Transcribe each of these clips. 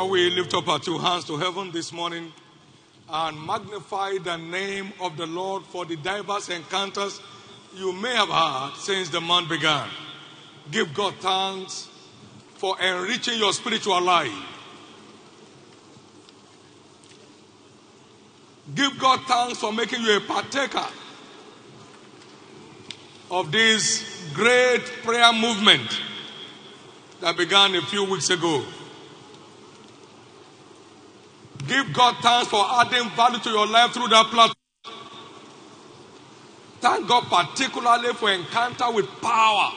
Shall we lift up our two hands to heaven this morning and magnify the name of the Lord for the diverse encounters you may have had since the month began? Give God thanks for enriching your spiritual life. Give God thanks for making you a partaker of this great prayer movement that began a few weeks ago. Give God thanks for adding value to your life through that platform. Thank God particularly for encounter with power.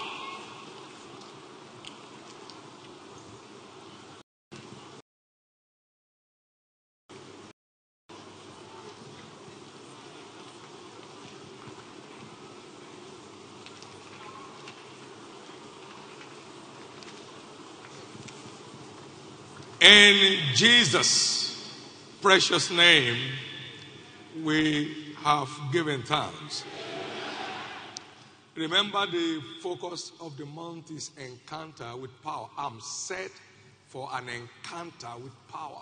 In Jesus' precious name, we have given thanks. Remember, the focus of the month is encounter with power. I'm set for an encounter with power.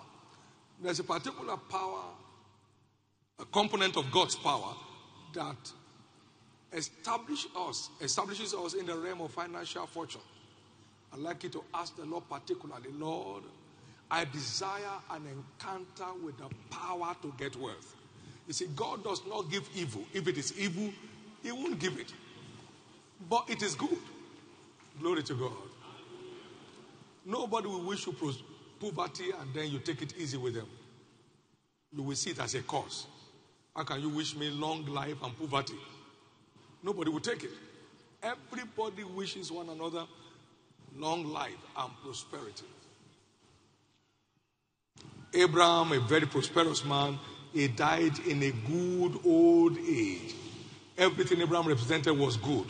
There's a particular power, a component of God's power that establish us, establishes us in the realm of financial fortune. I'd like you to ask the Lord particularly, Lord, I desire an encounter with the power to get wealth. You see, God does not give evil. If it is evil, He won't give it. But it is good. Glory to God. Nobody will wish you poverty and then you take it easy with them. You will see it as a curse. How can you wish me long life and poverty? Nobody will take it. Everybody wishes one another long life and prosperity. Abraham, a very prosperous man, he died in a good old age. Everything Abraham represented was good,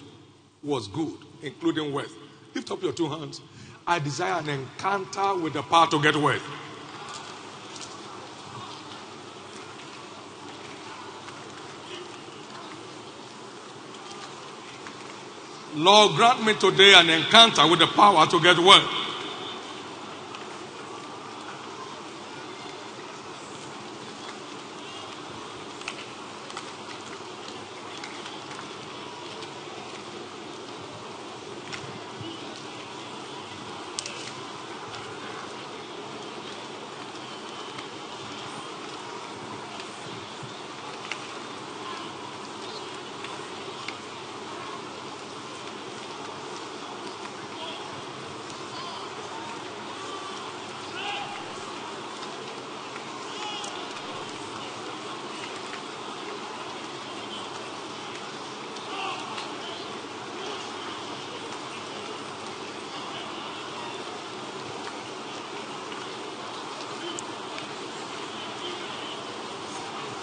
was good, including wealth. Lift up your two hands. I desire an encounter with the power to get wealth. Lord, grant me today an encounter with the power to get wealth.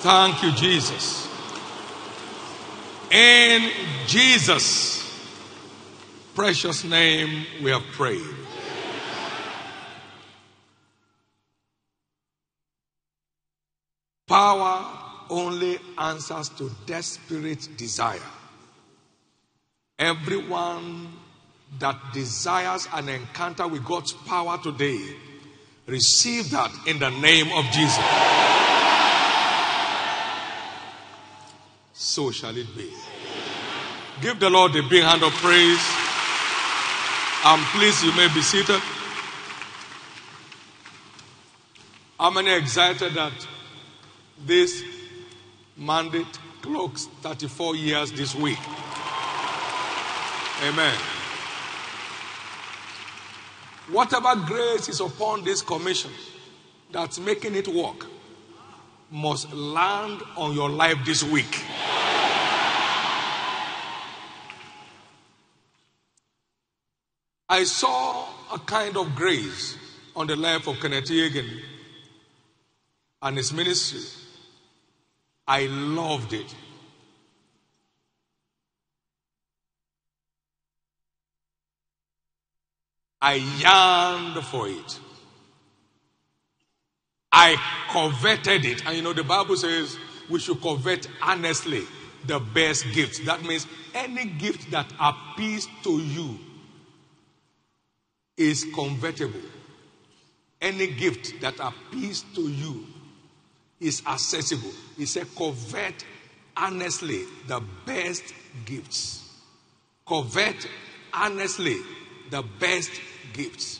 Thank you, Jesus. In Jesus' precious name, we have prayed. Power only answers to desperate desire. Everyone that desires an encounter with God's power today, receive that in the name of Jesus. So shall it be. Give the Lord a big hand of praise. And please, you may be seated. How many excited that this mandate clocks 34 years this week? Amen. Whatever grace is upon this commission that's making it work must land on your life this week. I saw a kind of grace on the life of Kenneth Hagin and his ministry. I loved it. I yearned for it. I coveted it. And you know, the Bible says we should covet honestly the best gift. That means any gift that appeals to you is convertible. any gift that appeals to you is accessible. He said, covet honestly the best gifts. Covet honestly the best gifts.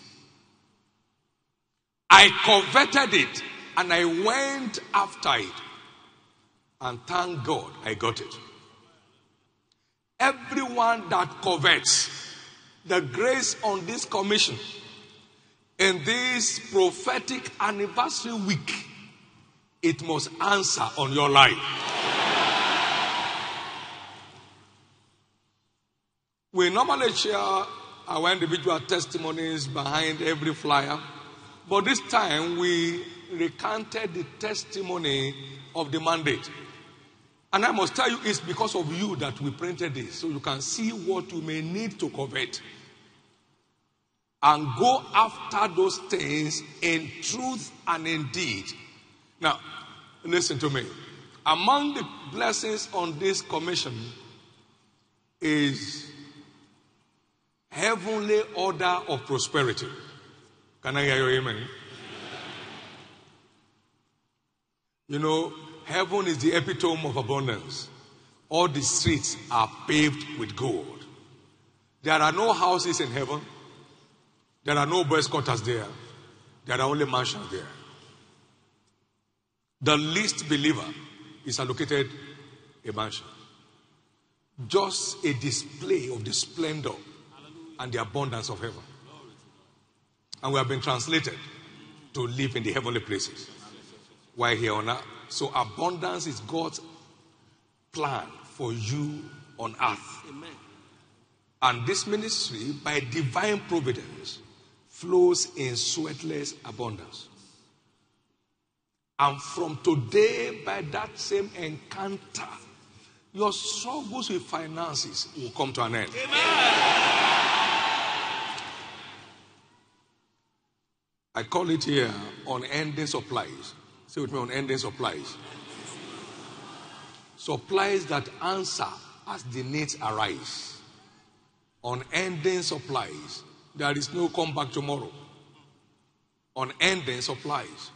I coveted it and I went after it. And thank God I got it. Everyone that covets the grace on this commission in this prophetic anniversary week, it must answer on your life. We normally share our individual testimonies behind every flyer, but this time we recanted the testimony of the mandate. And I must tell you, it's because of you that we printed this, so you can see what you may need to covet. And go after those things in truth and in deed. Now, listen to me. Among the blessings on this commission is heavenly order of prosperity. Can I hear your amen? You know, Heaven is the epitome of abundance. All the streets are paved with gold. There are no houses in heaven. There are no boys' quarters there. There are only mansions there. The least believer is allocated a mansion. Just a display of the splendor and the abundance of heaven. And we have been translated to live in the heavenly places. Why here on earth? So abundance is God's plan for you on earth. Amen. And this ministry, by divine providence, flows in sweatless abundance. And from today, by that same encounter, your struggles with finances will come to an end. Amen. I call it here unending supplies. Say with me unending supplies. Supplies that answer as the needs arise. Unending supplies. There is no come back tomorrow. Unending supplies.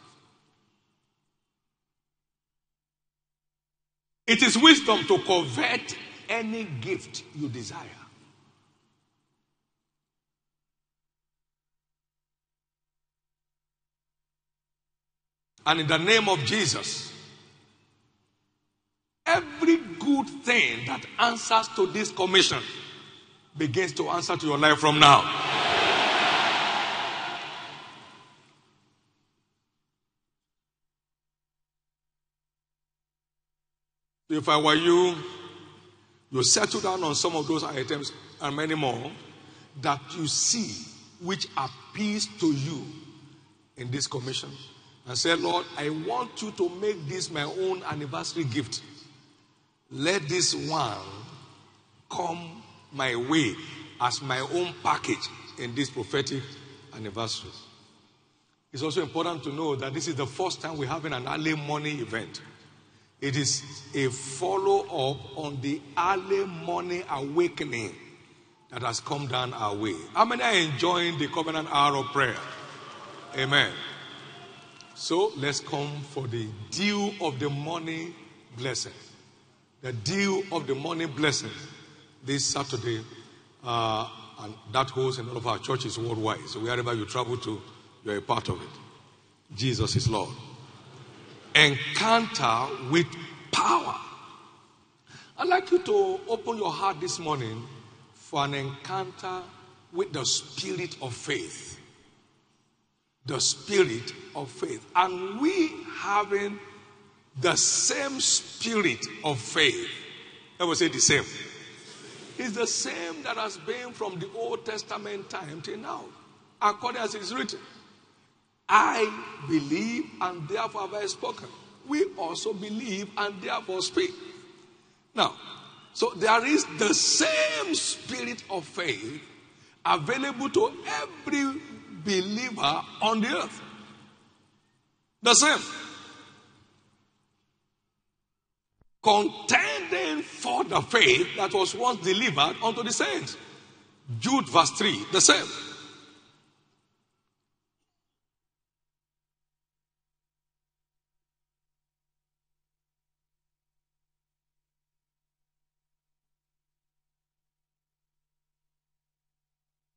It is wisdom to covet any gift you desire. And in the name of Jesus, every good thing that answers to this commission begins to answer to your life from now. If I were you, you settle down on some of those items and many more that you see which appeals to you in this commission and said, Lord, I want you to make this my own anniversary gift. Let this one come my way as my own package in this prophetic anniversary. It's also important to know that this is the first time we're having an early morning event. It is a follow up on the early morning awakening that has come down our way. How many are enjoying the covenant hour of prayer? Amen. So let's come for the dew of the morning blessing. The dew of the morning blessing this Saturday, uh, and that holds in all of our churches worldwide. So wherever you travel to, you're a part of it. Jesus is Lord. Encounter with power. I'd like you to open your heart this morning for an encounter with the spirit of faith the spirit of faith. And we having the same spirit of faith. I will say the same. It's the same that has been from the Old Testament time till now, according as it is written. I believe and therefore have I spoken. We also believe and therefore speak. Now, so there is the same spirit of faith available to every believer on the earth. The same. Contending for the faith that was once delivered unto the saints. Jude verse 3, the same.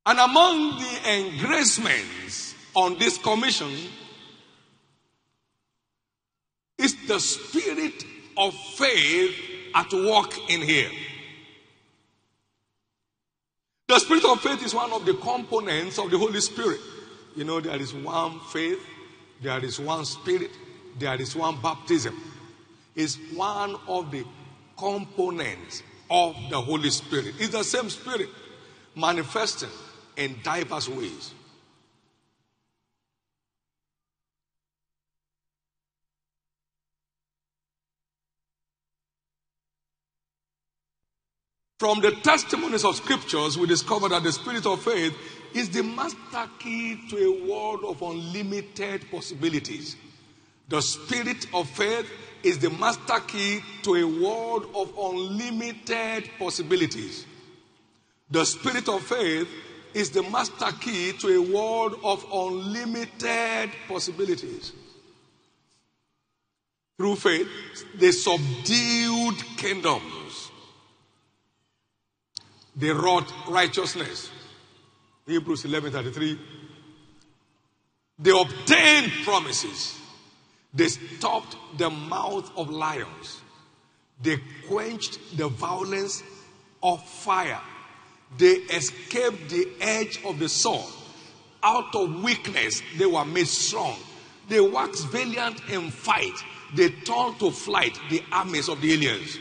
And among the engracements on this commission is the spirit of faith at work in here. The spirit of faith is one of the components of the Holy Spirit. You know, there is one faith, there is one spirit, there is one baptism. It's one of the components of the Holy Spirit. It's the same spirit manifesting in diverse ways. From the testimonies of scriptures, we discover that the spirit of faith is the master key to a world of unlimited possibilities. The spirit of faith is the master key to a world of unlimited possibilities. The spirit of faith is the master key to a world of unlimited possibilities. Through faith, they subdued kingdoms. They wrought righteousness. Hebrews 11:33. They obtained promises. They stopped the mouth of lions. They quenched the violence of fire. They escaped the edge of the sword. Out of weakness, they were made strong. They waxed valiant in fight. They turned to flight the armies of the aliens.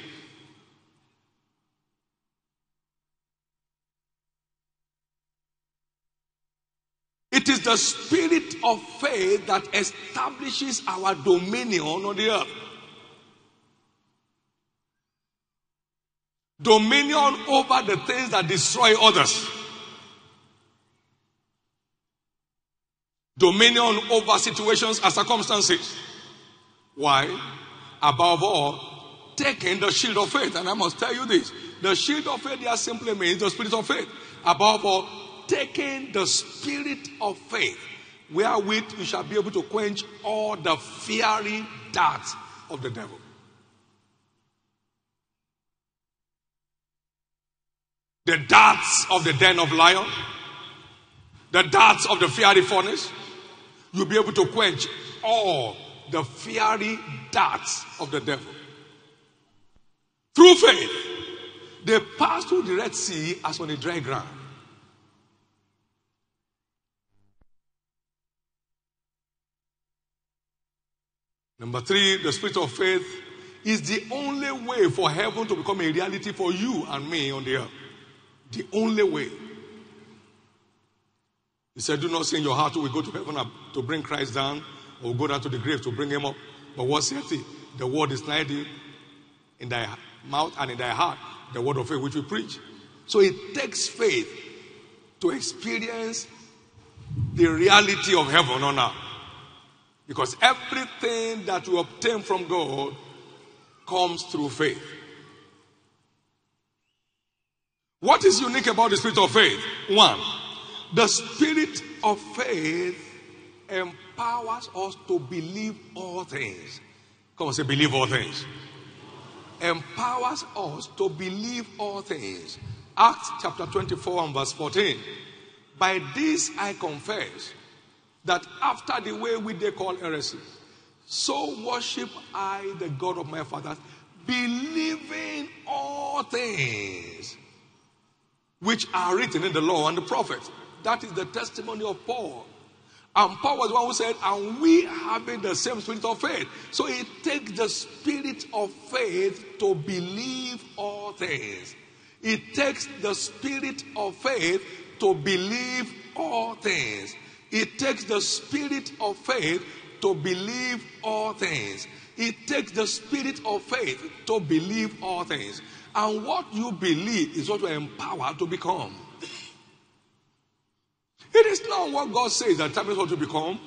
It is the spirit of faith that establishes our dominion on the earth. Dominion over the things that destroy others. Dominion over situations and circumstances. Why? Above all, taking the shield of faith. And I must tell you this the shield of faith here simply means the spirit of faith. Above all, taking the spirit of faith, wherewith you shall be able to quench all the fiery darts of the devil. The darts of the den of lion, the darts of the fiery furnace, you'll be able to quench all the fiery darts of the devil. Through faith, they passed through the Red Sea as on a dry ground. Number three, the spirit of faith is the only way for heaven to become a reality for you and me on the earth. The only way. He said, Do not say in your heart, we go to heaven to bring Christ down, or go down to the grave to bring him up. But what saith he? The word is nigh in thy mouth and in thy heart, the word of faith which we preach. So it takes faith to experience the reality of heaven on earth. Because everything that we obtain from God comes through faith. What is unique about the spirit of faith? One, the spirit of faith empowers us to believe all things. Come on, say, believe all things. Empowers us to believe all things. Acts chapter 24 and verse 14. By this I confess that after the way we they call heresy, so worship I the God of my fathers, believing all things which are written in the law and the prophets. That is the testimony of Paul. And Paul was the one who said, and we having the same spirit of faith. So it takes the spirit of faith to believe all things. It takes the spirit of faith to believe all things. It takes the spirit of faith to believe all things. It takes the spirit of faith to believe all things. And what you believe is what you are empowered to become. It is not what God says that determines what to become.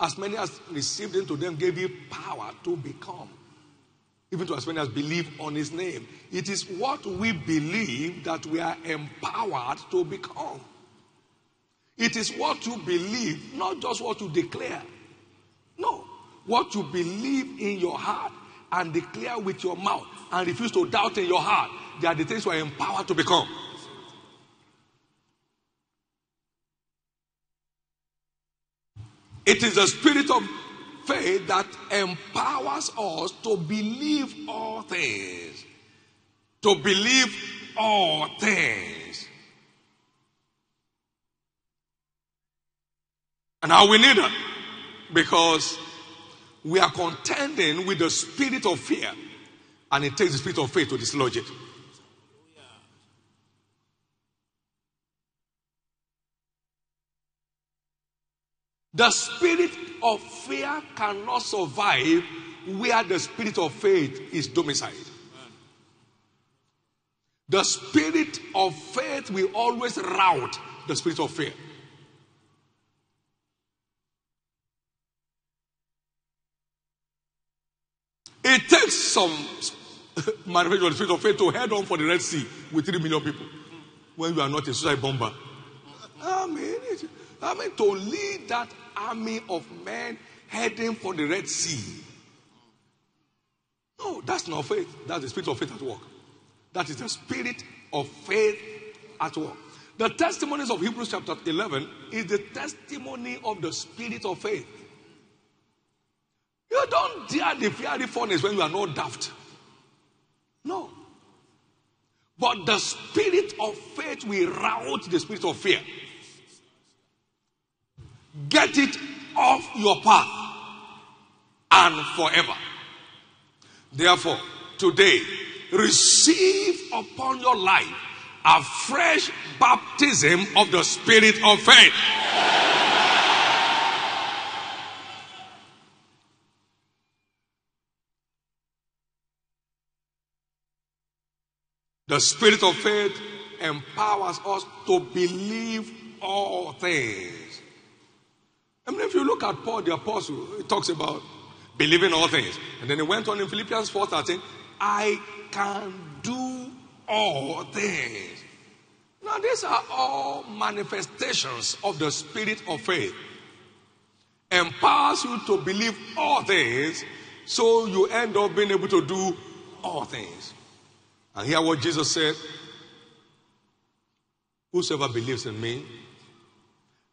As many as received into them gave you power to become. Even to as many as believe on his name. It is what we believe that we are empowered to become. It is what you believe, not just what you declare. No. What you believe in your heart and declare with your mouth and refuse to doubt in your heart, they are the things you are empowered to become. It is the spirit of faith that empowers us to believe all things. To believe all things. And how we need it? Because we are contending with the spirit of fear and it takes the spirit of faith to dislodge it. The spirit of fear cannot survive where the spirit of faith is domiciled. The spirit of faith will always rout the spirit of fear. It takes some manifestation of the spirit of faith to head on for the Red Sea with three million people when you are not a suicide bomber. I mean, I mean, to lead that army of men heading for the Red Sea. No, that's not faith. That's the spirit of faith at work. That is the spirit of faith at work. The testimonies of Hebrews chapter 11 is the testimony of the spirit of faith. You don't dare the fiery furnace when you are not daft. No. But the spirit of faith will rout the spirit of fear. Get it off your path and forever. Therefore, today, receive upon your life a fresh baptism of the spirit of faith. The spirit of faith empowers us to believe all things. I mean, if you look at Paul the apostle, he talks about believing all things. And then he went on in Philippians 4:13, I can do all things. Now, these are all manifestations of the spirit of faith. Empowers you to believe all things, so you end up being able to do all things. And hear what Jesus said Whosoever believes in me,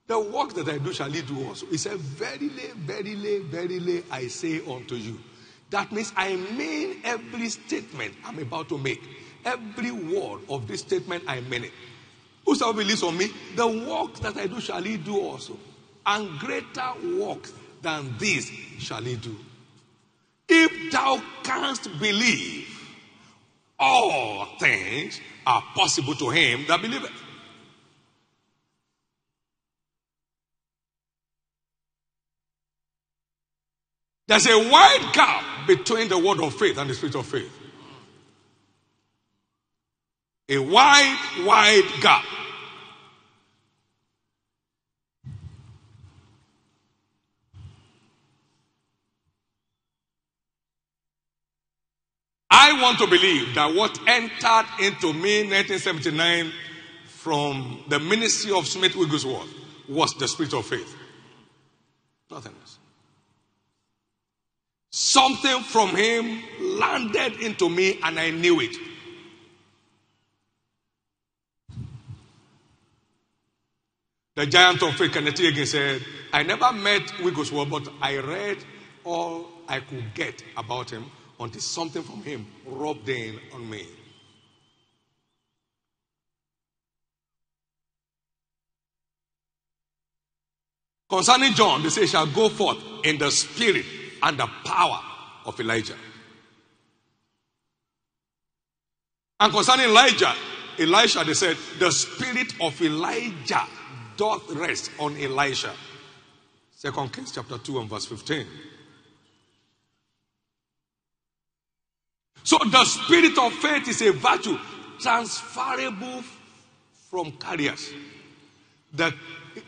the work that I do shall he do also. He said, Verily, verily, verily, I say unto you. That means I mean every statement I'm about to make. Every word of this statement, I mean it. Whosoever believes on me, the work that I do shall he do also. And greater works than this shall he do. If thou canst believe, all things are possible to him that believeth. There's a wide gap between the word of faith and the spirit of faith. A wide, wide gap. I want to believe that what entered into me in 1979 from the ministry of Smith Wigglesworth was the spirit of faith. Nothing else. Something from him landed into me and I knew it. The giant of faith, Kenneth Hagin said, I never met Wigglesworth, but I read all I could get about him until something from him rubbed in on me. Concerning John, they say, shall go forth in the spirit and the power of Elijah. And concerning Elijah, Elisha, they said, the spirit of Elijah doth rest on Elisha. Second Kings chapter 2 and verse 15. So the spirit of faith is a virtue transferable from carriers. That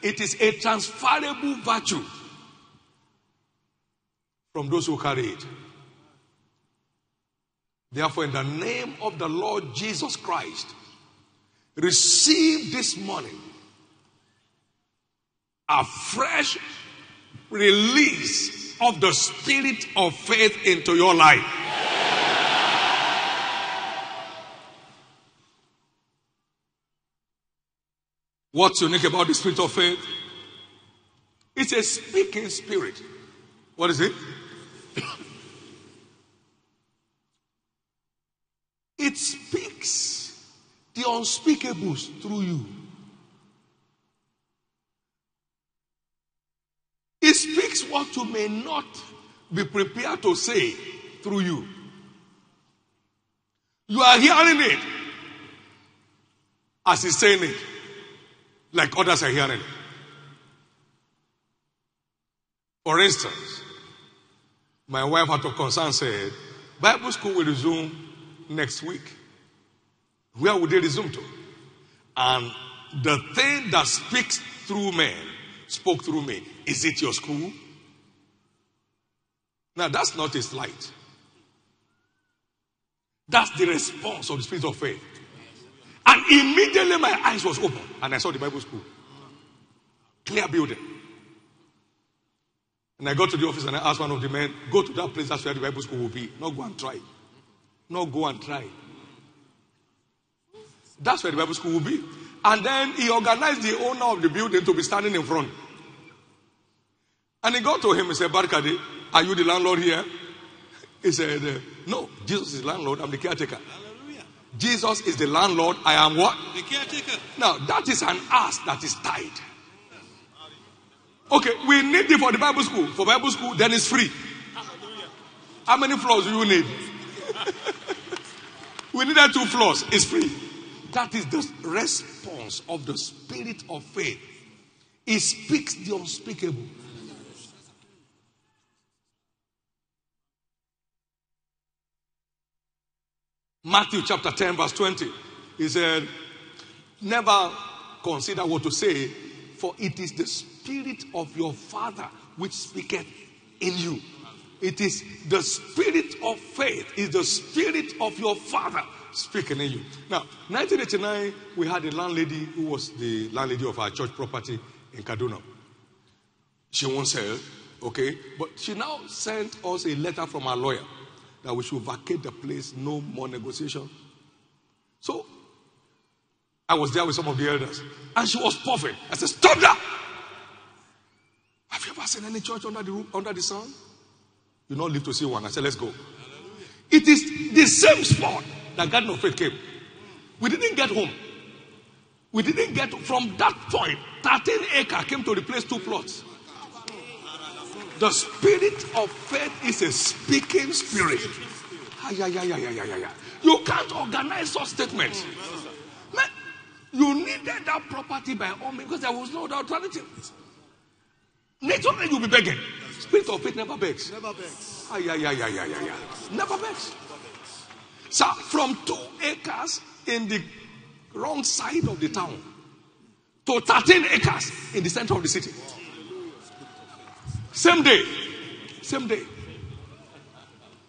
it is a transferable virtue from those who carry it. Therefore, in the name of the Lord Jesus Christ, receive this morning a fresh release of the spirit of faith into your life. What's unique about the spirit of faith? It's a speaking spirit. What is it? it speaks the unspeakables through you. It speaks what you may not be prepared to say through you. You are hearing it as he's saying it, like others are hearing. For instance, my wife had to concern said, Bible school will resume next week. Where would they resume to? And the thing that speaks through men spoke through me. Is it your school? Now, that's not a slight. That's the response of the spirit of faith. Immediately my eyes was open and I saw the Bible school. Clear building. And I got to the office and I asked one of the men, go to that place, that's where the Bible school will be. Not go and try. Not go and try. That's where the Bible school will be. And then he organized the owner of the building to be standing in front. And he got to him and said, Barkadi, are you the landlord here? He said, No, Jesus is landlord, I'm the caretaker. Jesus is the landlord, I am what? The caretaker. Now, that is an ass that is tied. Okay, we need it for the Bible school. For Bible school, then it's free. How many floors do you need? we needed two floors, it's free. That is the response of the spirit of faith. It speaks the unspeakable. Matthew chapter 10, verse 20. He said, Never consider what to say, for it is the spirit of your Father which speaketh in you. It is the spirit of faith, is the spirit of your Father speaking in you. Now, 1989, we had a landlady who was the landlady of our church property in Kaduna. She won't sell, okay? But she now sent us a letter from our lawyer that we should vacate the place, no more negotiation. So I was there with some of the elders, and she was puffing. I said, Stop that! Have you ever seen any church under the roof, under the sun? You not live to see one. I said, Let's go. It is the same spot that Garden of Faith came. We didn't get home. We didn't get from that point. 13 acre came to replace two plots. The spirit of faith is a speaking spirit. Ah, Yeah, yeah, yeah, yeah, yeah, yeah. You can't organize such statements. Man, you needed that property by all means because there was no other alternative. Naturally, you'll be begging. Spirit of faith never begs. Never begs. Ah, yeah, yeah, yeah, yeah, yeah, yeah. Never begs. So, from two acres in the wrong side of the town to 13 acres in the center of the city. Same day. Same day.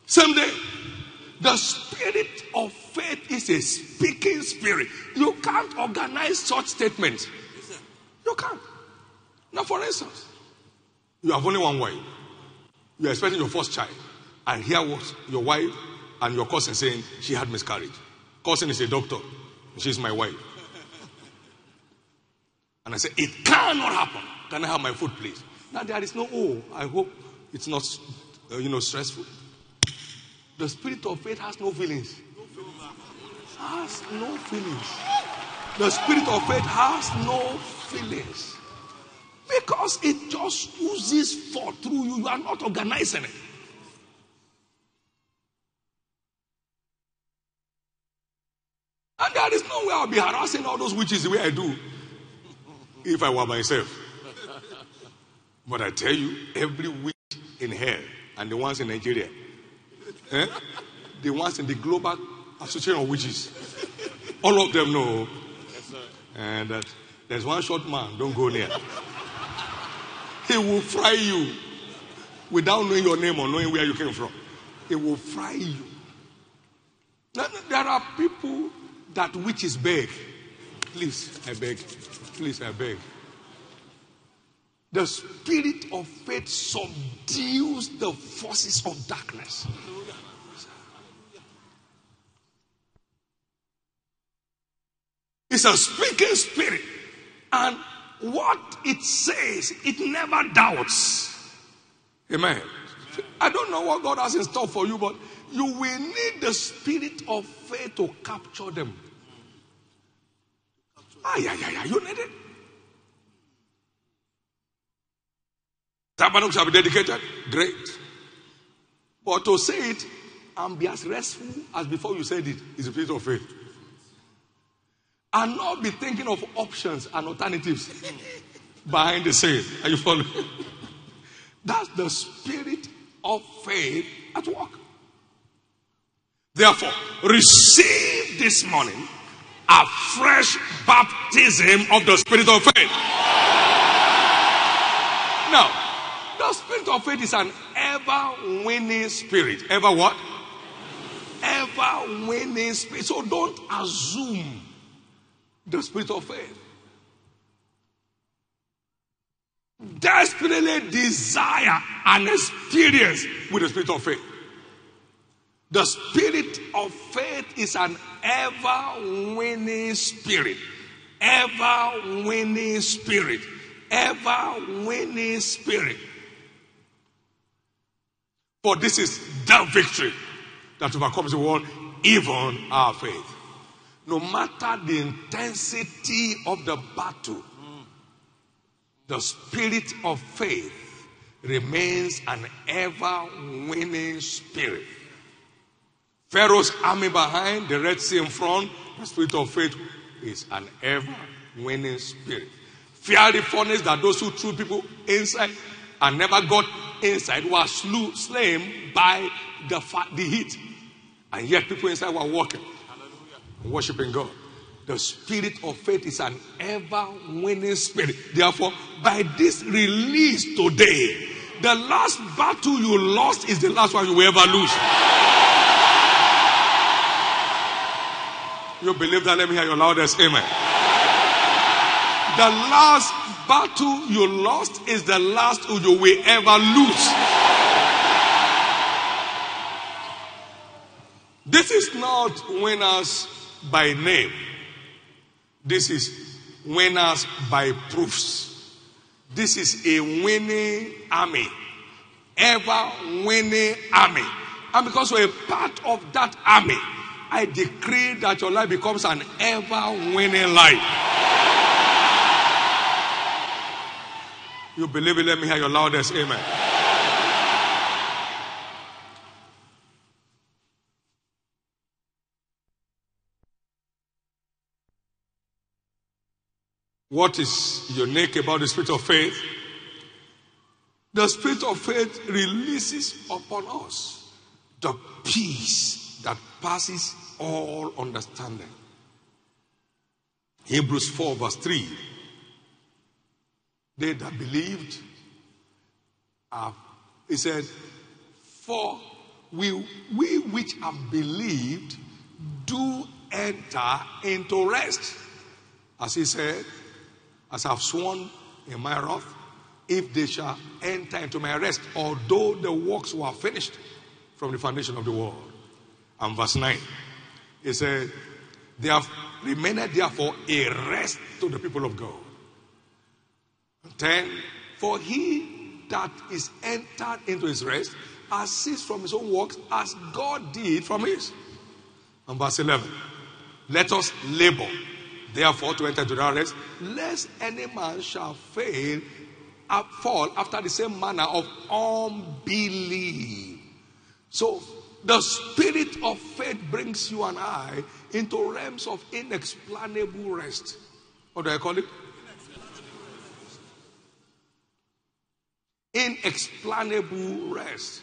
Same day. The spirit of faith is a speaking spirit. You can't organize such statements. You can't. Now, for instance, you have only one wife. You are expecting your first child. And here was your wife and your cousin saying she had miscarriage. Cousin is a doctor. She's my wife. And I said, It cannot happen. Can I have my food, please? Now there is no oh. I hope it's not, uh, you know, stressful. The spirit of faith has no feelings. Has no feelings. The spirit of faith has no feelings. Because it just oozes forth through you. You are not organizing it. And there is no way I'll be harassing all those witches the way I do if I were myself. But I tell you, every witch in hell and the ones in Nigeria, eh, the ones in the global association of witches, all of them know. and that there's one short man, don't go near. He will fry you without knowing your name or knowing where you came from. He will fry you. There are people that witches beg. Please, I beg. Please, I beg. The spirit of faith subdues the forces of darkness. It's a speaking spirit. And what it says, it never doubts. Amen. I don't know what God has in store for you, but you will need the spirit of faith to capture them. Ah, yeah, yeah, yeah. You need it. Tabernacle shall be dedicated. Great. But to say it and be as restful as before you said it is a spirit of faith. And not be thinking of options and alternatives behind the saying. Are you following? That's the spirit of faith at work. Therefore, receive this morning a fresh baptism of the spirit of faith. Now, the spirit of faith is an ever winning spirit. Ever what? Ever winning spirit. So don't assume the spirit of faith. Desperately desire an experience with the spirit of faith. The spirit of faith is an ever winning spirit. Ever winning spirit. Ever winning spirit. For this is the victory that overcomes the world, even our faith. No matter the intensity of the battle, the spirit of faith remains an ever winning spirit. Pharaoh's army behind, the Red Sea in front, the spirit of faith is an ever winning spirit. Fear the furnace that those who threw people inside and never got inside were slew, slain by the, the heat. And yet people inside were walking, Hallelujah. worshiping God. The spirit of faith is an ever winning spirit. Therefore, by this release today, the last battle you lost is the last one you will ever lose. You believe that? Let me hear your loudest amen. The last battle you lost is the last you will ever lose. This is not winners by name. This is winners by proofs. This is a winning army. Ever winning army. And because we're a part of that army, I decree that your life becomes an ever winning life. You believe it? Let me hear your loudest amen. What is unique about the spirit of faith? The spirit of faith releases upon us the peace that passes all understanding. Hebrews 4, verse 3. They that believed, uh, he said, For we, we which have believed do enter into rest. As he said, as I've sworn in my wrath, if they shall enter into my rest, although the works were finished from the foundation of the world. And verse 9, he said, They have remained therefore a rest to the people of God. 10, for he that is entered into his rest has ceased from his own works as God did from his. And verse 11, let us labor therefore to enter into that rest, lest any man shall fail, uh, fall after the same manner of unbelief. So the spirit of faith brings you and I into realms of inexplainable rest. What do I call it? Inexplainable rest.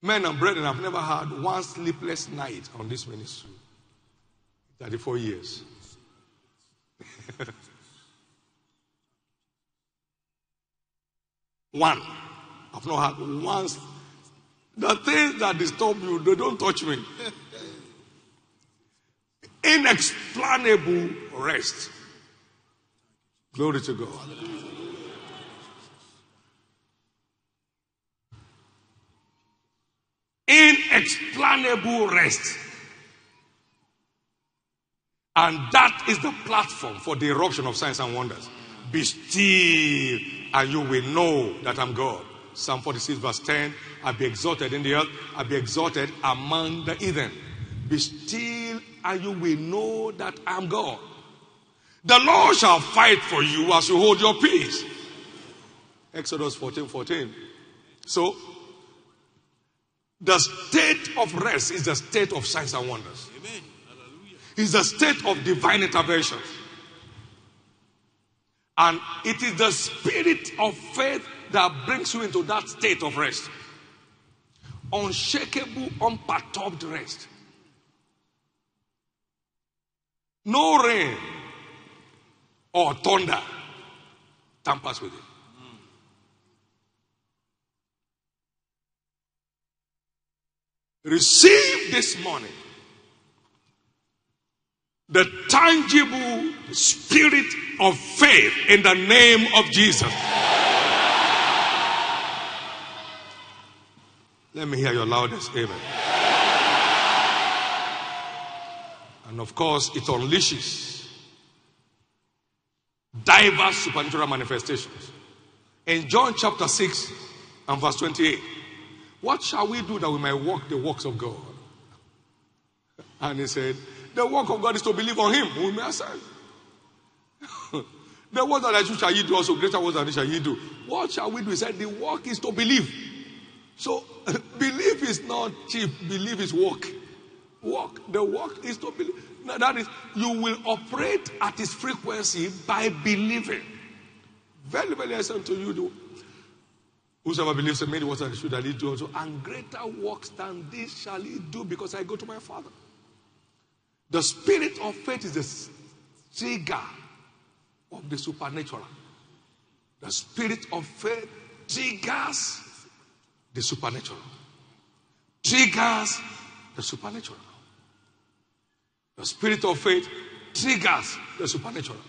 Men and brethren, I've never had one sleepless night on this ministry. 34 years. one. I've not had one the things that disturb you, they don't touch me. Inexplainable rest. Glory to God. Inexplainable rest. And that is the platform for the eruption of signs and wonders. Be still, and you will know that I'm God. Psalm 46, verse 10 I'll be exalted in the earth, I'll be exalted among the heathen. Be still, and you will know that I'm God. The Lord shall fight for you as you hold your peace. Exodus 14 14. So, the state of rest is the state of signs and wonders. Amen. It's the state of divine intervention. And it is the spirit of faith that brings you into that state of rest. Unshakable, unperturbed rest. No rain or thunder tampers with it. Receive this morning the tangible spirit of faith in the name of Jesus. Let me hear your loudest amen. And of course, it unleashes diverse supernatural manifestations. In John chapter 6 and verse 28, what shall we do that we might walk the works of God? And he said, The work of God is to believe on him whom he has sent. the work that I do shall ye do also, greater works than shall ye do. What shall we do? He said, The work is to believe. So, belief is not cheap, belief is work. Work. The work is to believe. Now, that is, you will operate at its frequency by believing. Very, very essential to you. Whosoever believes in me, what I should I do also, and greater works than this shall he do because I go to my Father. The spirit of faith is the trigger of the supernatural. The spirit of faith triggers the supernatural. Triggers the supernatural. The spirit of faith triggers the supernatural.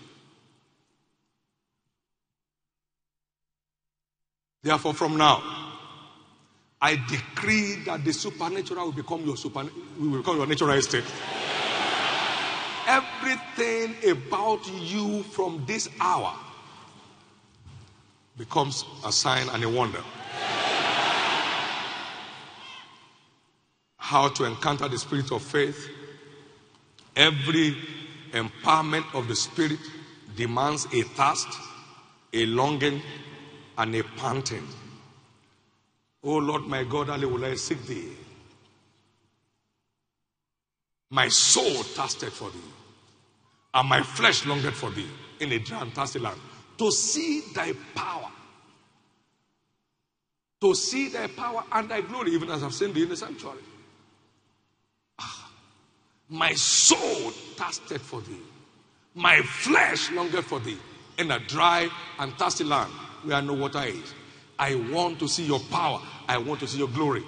Therefore, from now, I decree that the supernatural will become your super, will become your natural estate. Everything about you from this hour becomes a sign and a wonder. How to encounter the spirit of faith. Every empowerment of the spirit demands a thirst, a longing, and a panting. Oh Lord my God, Ali will I seek thee. My soul thirsted for thee, and my flesh longed for thee in a dry and thirsty land. To see thy power. To see thy power and thy glory, even as I've seen thee in the sanctuary. Ah, my soul thirsted for thee. My flesh longed for thee in a dry and thirsty land where no water is. I want to see your power. I want to see your glory.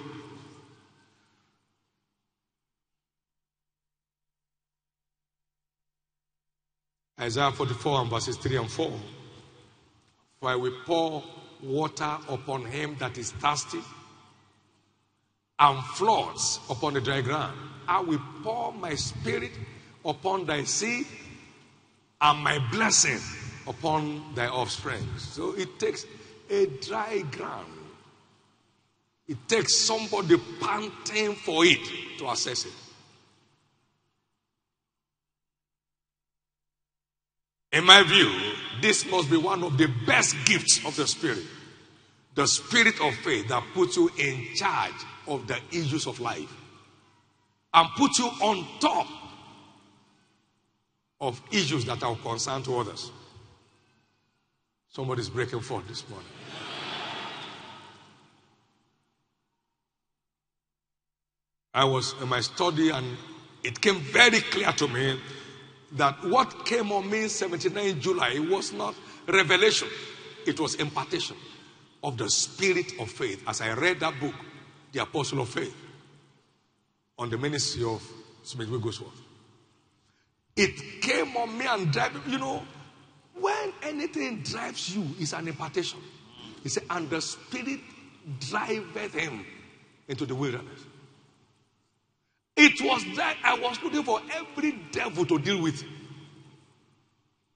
Isaiah 44 and verses 3 and 4. For I will pour water upon him that is thirsty and floods upon the dry ground. I will pour my spirit upon thy seed and my blessing upon thy offspring. So it takes a dry ground. It takes somebody panting for it to access it. In my view, this must be one of the best gifts of the Spirit. The Spirit of faith that puts you in charge of the issues of life and puts you on top of issues that are concerned to others. Somebody's breaking forth this morning. I was in my study and it came very clear to me that what came on me 79 July was not revelation, it was impartation of the spirit of faith. As I read that book, The Apostle of Faith, on the ministry of Smith Wigglesworth, it came on me and you know, when anything drives you, it's an impartation. He said, and the Spirit driveth him into the wilderness. It was that I was looking for every devil to deal with.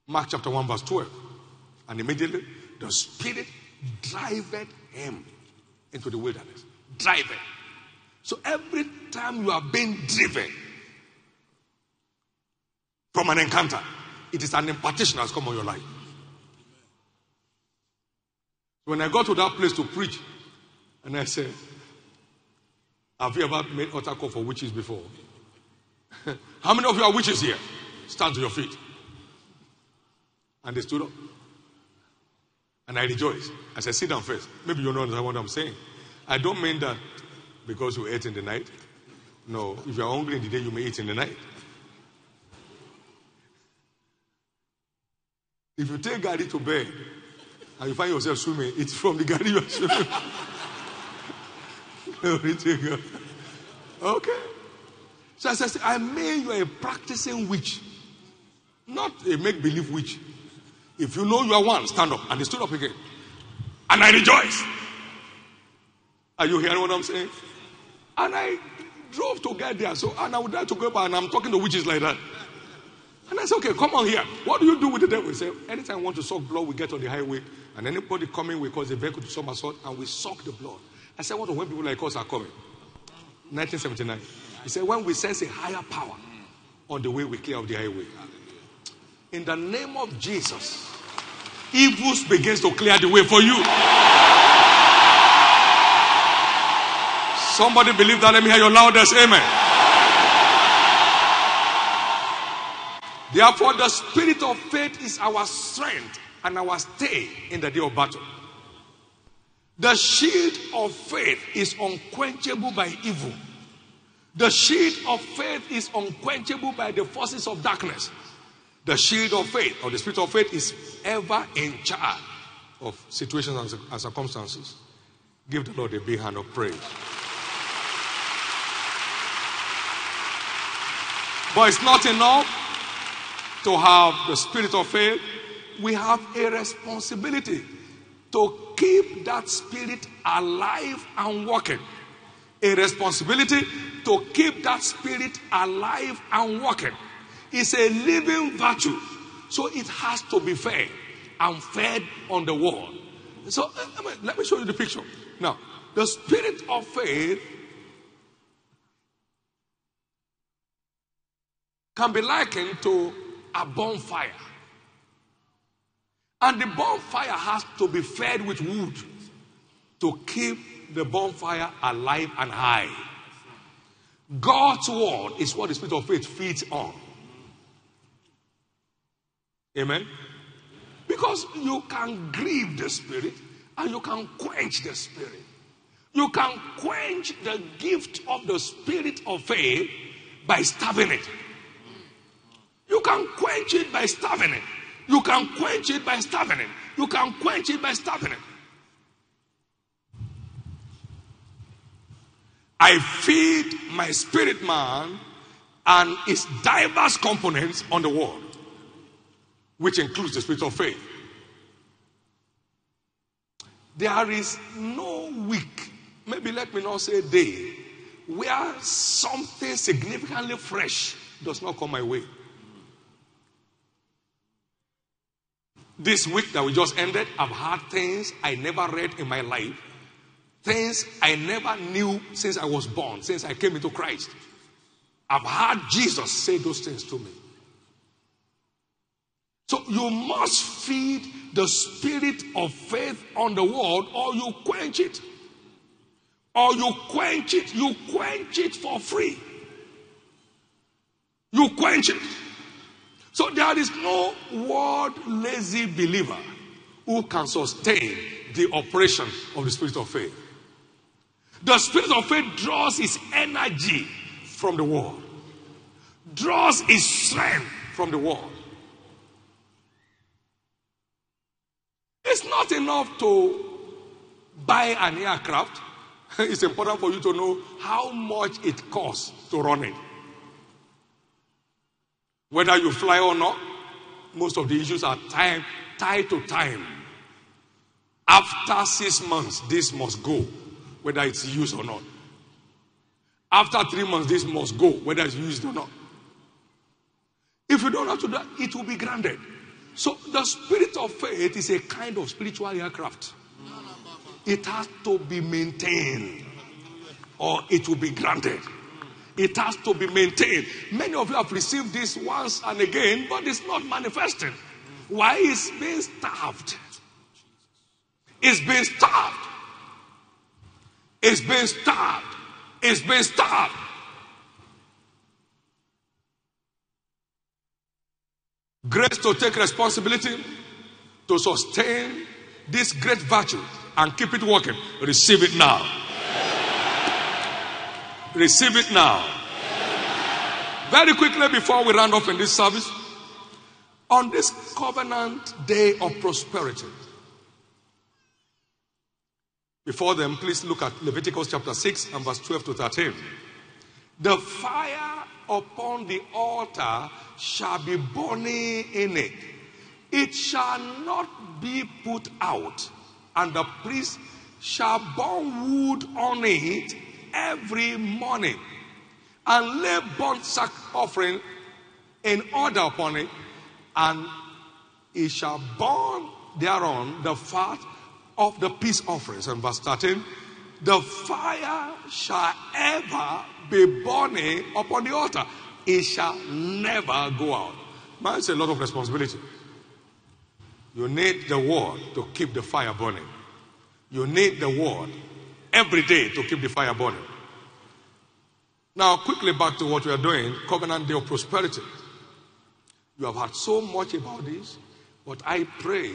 Mark chapter 1, verse 12. And immediately the Spirit driveth him into the wilderness. Driving. So every time you are being driven from an encounter, it is an impartation has come on your life. When I got to that place to preach, and I said, Have you ever made altar call for witches before? How many of you are witches here? Stand to your feet. And they stood up. And I rejoiced. I said, Sit down first. Maybe you don't understand what I'm saying. I don't mean that because you ate in the night. No, if you are hungry in the day, you may eat in the night. If you take garri to bed and you find yourself swimming, it's from the garri you are swimming. Okay. So I said, I mean you are a practicing witch, not a make believe witch. If you know you are one, stand up. And they stood up again. And I rejoice. Are you hearing what I'm saying? And I drove to get there. So, and I would like to go back, and I'm talking to witches like that. And I said, okay, come on here. What do you do with the devil? He said, anytime I want to suck blood, we get on the highway, and anybody coming, we cause a vehicle to somersault, and we suck the blood. I said, what when people like us are coming? 1979. He said, when we sense a higher power on the way, we clear off the highway. In the name of Jesus, evils begins to clear the way for you. Somebody believe that. Let me hear your loudest amen. Therefore, the spirit of faith is our strength and our stay in the day of battle. The shield of faith is unquenchable by evil. The shield of faith is unquenchable by the forces of darkness. The shield of faith or the spirit of faith is ever in charge of situations and circumstances. Give the Lord a big hand of praise. But it's not enough to have the spirit of faith. We have a responsibility to keep that spirit alive and working. A responsibility to keep that spirit alive and working. It's a living virtue. So it has to be fed and fed on the wall. So uh, let me show you the picture. Now, the spirit of faith can be likened to a bonfire. And the bonfire has to be fed with wood to keep the bonfire alive and high. God's word is what the spirit of faith feeds on. Amen. Because you can grieve the spirit and you can quench the spirit. You can quench the gift of the spirit of faith by stabbing it. You can quench it by starving it. You can quench it by starving it. You can quench it by starving it. I feed my spirit man and its diverse components on the world, which includes the spirit of faith. There is no week, maybe let me not say day, where something significantly fresh does not come my way. This week that we just ended, I've had things I never read in my life, things I never knew since I was born, since I came into Christ. I've heard Jesus say those things to me. So you must feed the spirit of faith on the world, or you quench it. Or you quench it, you quench it for free. You quench it. So there is no word lazy believer who can sustain the operation of the spirit of faith. The spirit of faith draws its energy from the world, draws its strength from the world. It's not enough to buy an aircraft. It's important for you to know how much it costs to run it. Whether you fly or not, most of the issues are time, tied to time. After six months, this must go, whether it's used or not. After three months, this must go, whether it's used or not. If you don't have to do that, it will be granted. So the spirit of faith is a kind of spiritual aircraft. It has to be maintained or it will be granted. It has to be maintained. Many of you have received this once and again, but it's not manifesting. Why is being starved? It's being starved. It's being starved. It's being starved. Grace to take responsibility to sustain this great virtue and keep it working. Receive it now. Receive it now. Very quickly before we round off in this service, on this covenant day of prosperity. Before them, please look at Leviticus chapter 6 and verse 12 to 13. The fire upon the altar shall be burning in it. It shall not be put out, and the priest shall burn wood on it every morning and lay burnt sack offering in order upon it, and he shall burn thereon the fat of the peace offerings. And verse 13, the fire shall ever be burning upon the altar. It shall never go out. Man, it's a lot of responsibility. You need the word to keep the fire burning. You need the word every day to keep the fire burning. Now, quickly back to what we are doing Covenant Day of Prosperity. You have heard so much about this, but I pray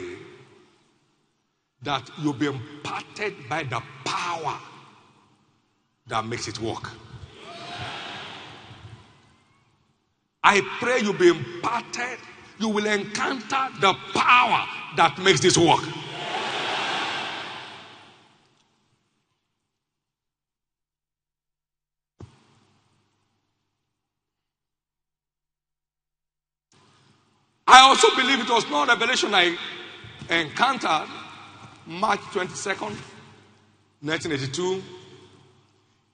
that you'll be imparted by the power that makes it work. I pray you'll be imparted, you will encounter the power that makes this work. I also believe it was not revelation I encountered March 22nd, 1982.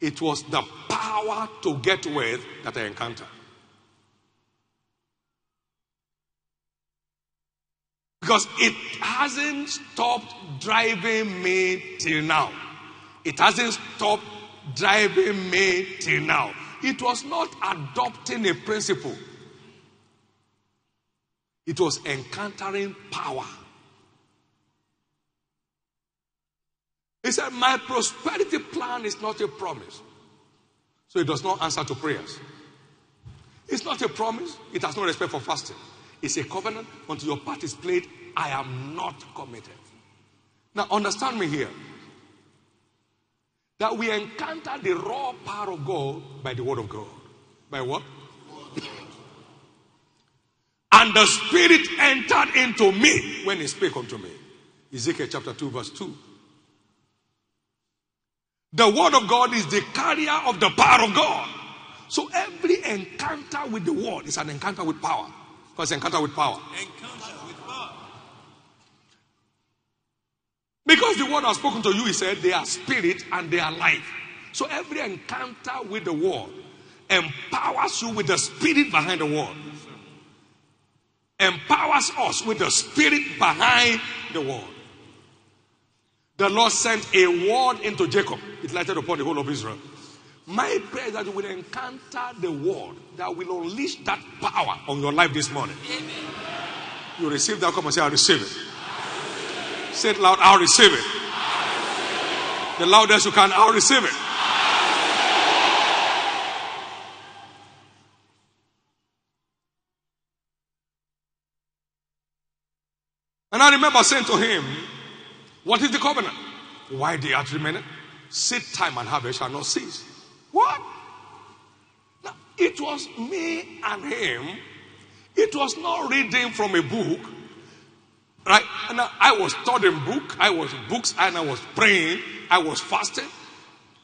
It was the power to get wealth that I encountered. Because it hasn't stopped driving me till now. It hasn't stopped driving me till now. It was not adopting a principle. It was encountering power. He said, My prosperity plan is not a promise. So it does not answer to prayers. It's not a promise. It has no respect for fasting. It's a covenant. Until your part is played, I am not committed. Now, understand me here. That we encounter the raw power of God by the word of God. By what? And the Spirit entered into me when He spake unto me. Ezekiel chapter 2, verse 2. The Word of God is the carrier of the power of God. So every encounter with the Word is an encounter with power. Because encounter with power. Encounter with power. Because the Word has spoken to you, He said, they are spirit and they are life. So every encounter with the Word empowers you with the spirit behind the Word empowers us with the spirit behind the word. The Lord sent a word into Jacob. It lighted upon the whole of Israel. My prayer is that you will encounter the word that will unleash that power on your life this morning. Amen. You receive that, come and say, I'll receive it. Receive it. Say it loud, I'll receive it. Receive it. The loudest you can, I'll receive it. And I remember saying to him, What is the covenant? Why the earth remaineth? Seed time and harvest shall not cease. What? Now, it was me and him. It was not reading from a book. Right? And I was studying book. I was books and I was praying. I was fasting.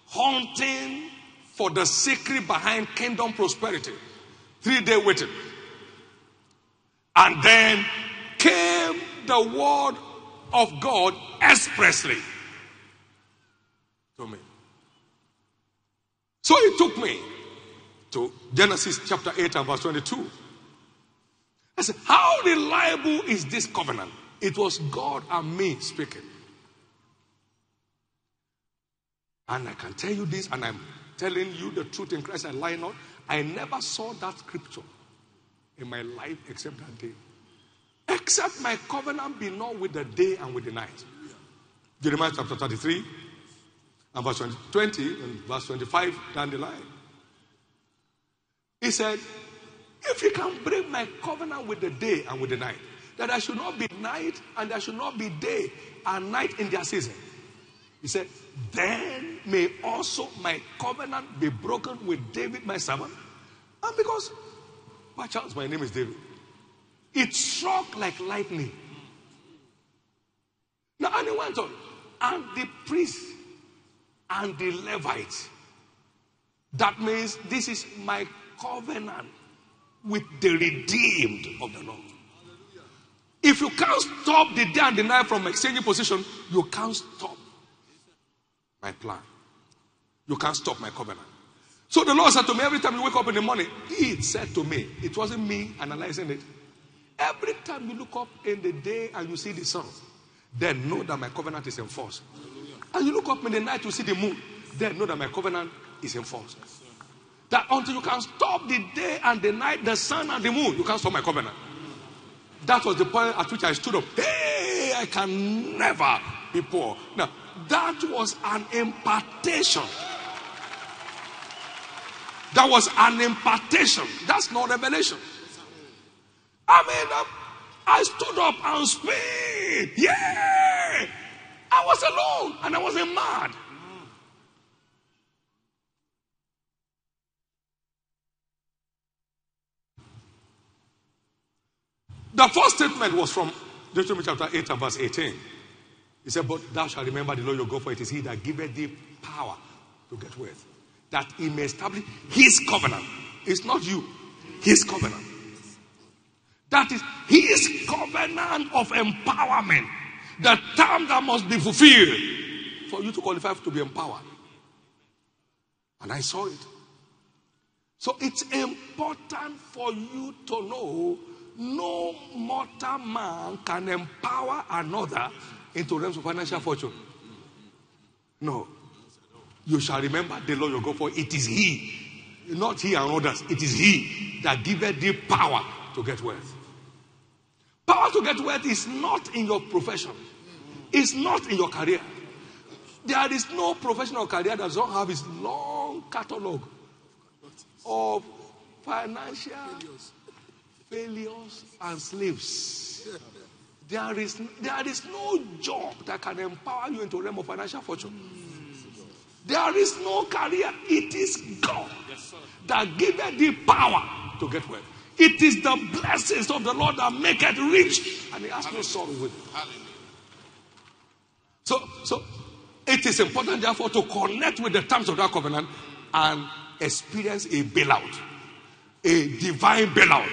Hunting for the secret behind kingdom prosperity. Three day waiting. And then came the word of God expressly to me. So he took me to Genesis chapter 8 and verse 22. I said, How reliable is this covenant? It was God and me speaking. And I can tell you this, and I'm telling you the truth in Christ, I lie not. I never saw that scripture in my life except that day. Except my covenant be not with the day and with the night. Jeremiah chapter 33 and verse 20 and verse 25 down the line. He said, If you can break my covenant with the day and with the night, that there should not be night and there should not be day and night in their season. He said, Then may also my covenant be broken with David, my servant. And because, by chance, my name is David, it struck like lightning. Now, and he went on, and the priest and the Levites. That means this is my covenant with the redeemed of the Lord. If you can't stop the day and the night from exchanging position, you can't stop my plan. You can't stop my covenant. So the Lord said to me every time you wake up in the morning, He said to me, it wasn't me analyzing it. Every time you look up in the day and you see the sun, then know that my covenant is enforced. And you look up in the night, you see the moon, then know that my covenant is enforced. That until you can stop the day and the night, the sun and the moon, you can't stop my covenant. That was the point at which I stood up. Hey, I can never be poor. Now, that was an impartation. That was an impartation. That's not revelation. I mean, um, I stood up and spoke. Yeah! I was alone and I wasn't mad. The first statement was from Deuteronomy chapter 8 and verse 18. He said, But thou shalt remember the Lord your God, for it is he that giveth thee power to get wealth, that he may establish his covenant. It's not you, his covenant. That is his covenant of empowerment. The term that must be fulfilled for you to qualify to be empowered. And I saw it. So it's important for you to know no mortal man can empower another into realms of financial fortune. No. You shall remember the Lord your God, for it is He, not He and others, it is He that giveth thee power to get wealth. Power to get wealth is not in your profession, it's not in your career. There is no professional career that does not have its long catalog of financial failures and slaves. There is, there is no job that can empower you into realm of financial fortune. There is no career. It is God that giveth the power to get wealth. It is the blessings of the Lord that make it rich, and He has no sorrow with it. So, so it is important, therefore, to connect with the terms of that covenant and experience a bailout, a divine bailout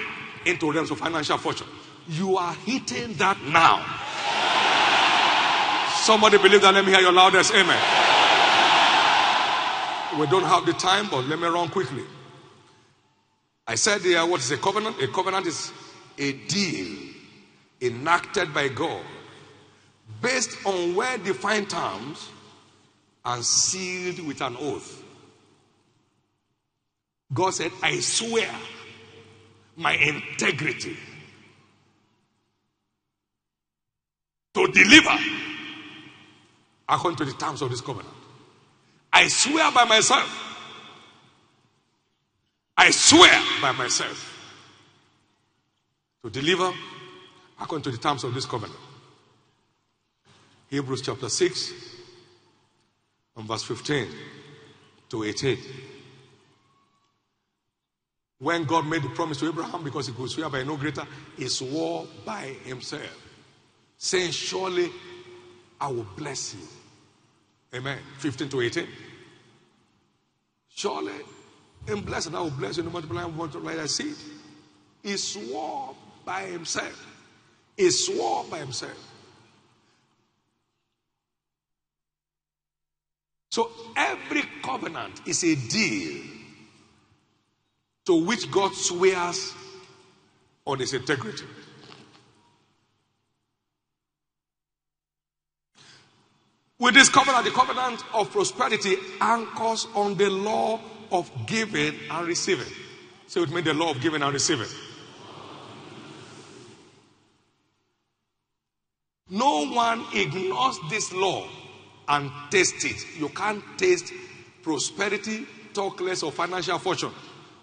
into realms of financial fortune. You are hitting that now. Somebody believe that. Let me hear your loudest amen. We don't have the time, but let me run quickly. I said there, what is a covenant? A covenant is a deal enacted by God based on well defined terms and sealed with an oath. God said, I swear my integrity to deliver according to the terms of this covenant. I swear by myself. I swear by myself to deliver according to the terms of this covenant. Hebrews chapter 6 and verse 15 to 18 when God made the promise to Abraham, because he could swear by no greater, he swore by himself, saying, Surely I will bless you. Amen. 15 to 18. Surely, in blessing, I will bless you, no multiply, will multiply thy seed. He swore by himself. He swore by himself. So every covenant is a deal to which God swears on his integrity. With this covenant, the covenant of prosperity anchors on the law of giving and receiving. So it means the law of giving and receiving. No one ignores this law and taste it. You can't taste prosperity, talk less of financial fortune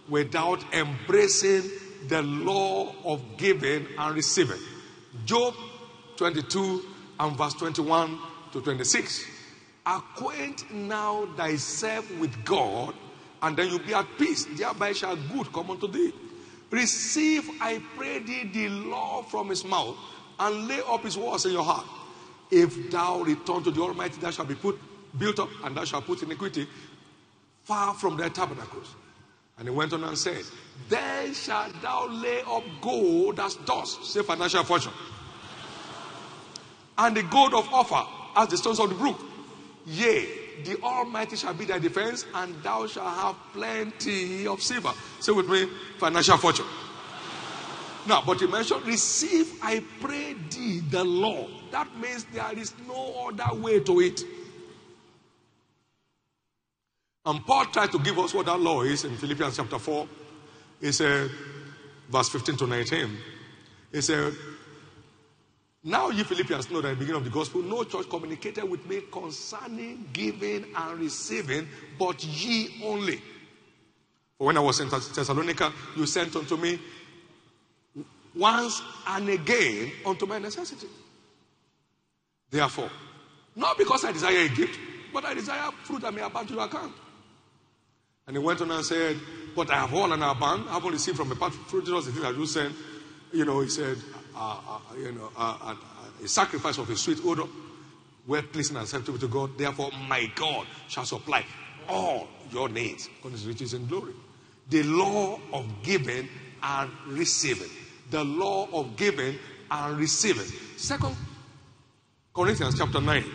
without embracing the law of giving and receiving. Job 22 and verse 21 to 26. Acquaint now thyself with God, and then you'll be at peace. Thereby shall good come unto thee. Receive, I pray thee, the law from his mouth, and lay up his words in your heart. If thou return to the Almighty, thou shalt be put built up, and thou shalt put iniquity far from thy tabernacles. And he went on and said, Then shalt thou lay up gold as dust, say financial fortune, and the gold of Ophir as the stones of the brook. Yea, the Almighty shall be thy defense, and thou shalt have plenty of silver. Say with me, financial fortune. Now, but he mentioned, receive, I pray thee, the law. That means there is no other way to it. And Paul tried to give us what that law is in Philippians chapter 4. He said, verse 15 to 19. He said, Now ye Philippians know that at the beginning of the gospel, no church communicated with me concerning giving and receiving, but ye only. For when I was in Thessalonica, you sent unto me once and again unto my necessity. Therefore, not because I desire a gift, but I desire fruit that may abound to your account. And he went on and said, But I have all and abound. I haven't received from the part fruit just the thing that you sent. You know, he said, uh, you know, uh, a sacrifice of a sweet odor, well pleasing and acceptable to God. Therefore, my God shall supply all your needs according to his riches and glory. The law of giving and receiving. The law of giving and receiving. Second Corinthians chapter 9,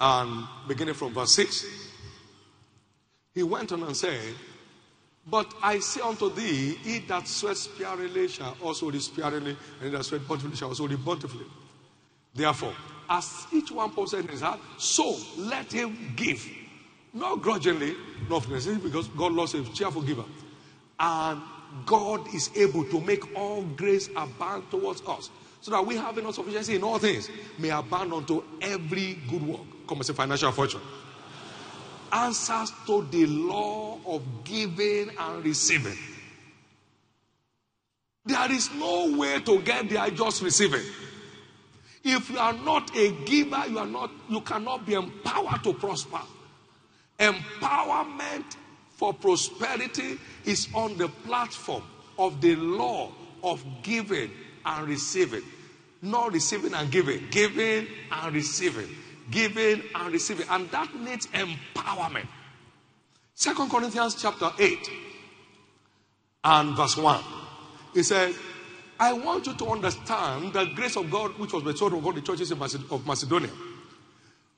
and beginning from verse 6. He went on and said, But I say unto thee, he that sweats sparingly shall also reap sparingly, and he that sweats bountifully shall also reap bountifully. Therefore, as each one possesses in his heart, so let him give. Not grudgingly, not necessarily, because God loves a cheerful giver. And God is able to make all grace abound towards us, so that we have enough sufficiency in all things, may abound unto every good work. Come and say financial fortune answers to the law of giving and receiving. There is no way to get there just receiving. If you are not a giver, you are not you cannot be empowered to prosper. Empowerment for prosperity is on the platform of the law of giving and receiving. Not receiving and giving, giving and receiving giving and receiving. And that needs empowerment. Second Corinthians chapter 8 and verse 1. He said, I want you to understand the grace of God which was bestowed on God the churches of Macedonia.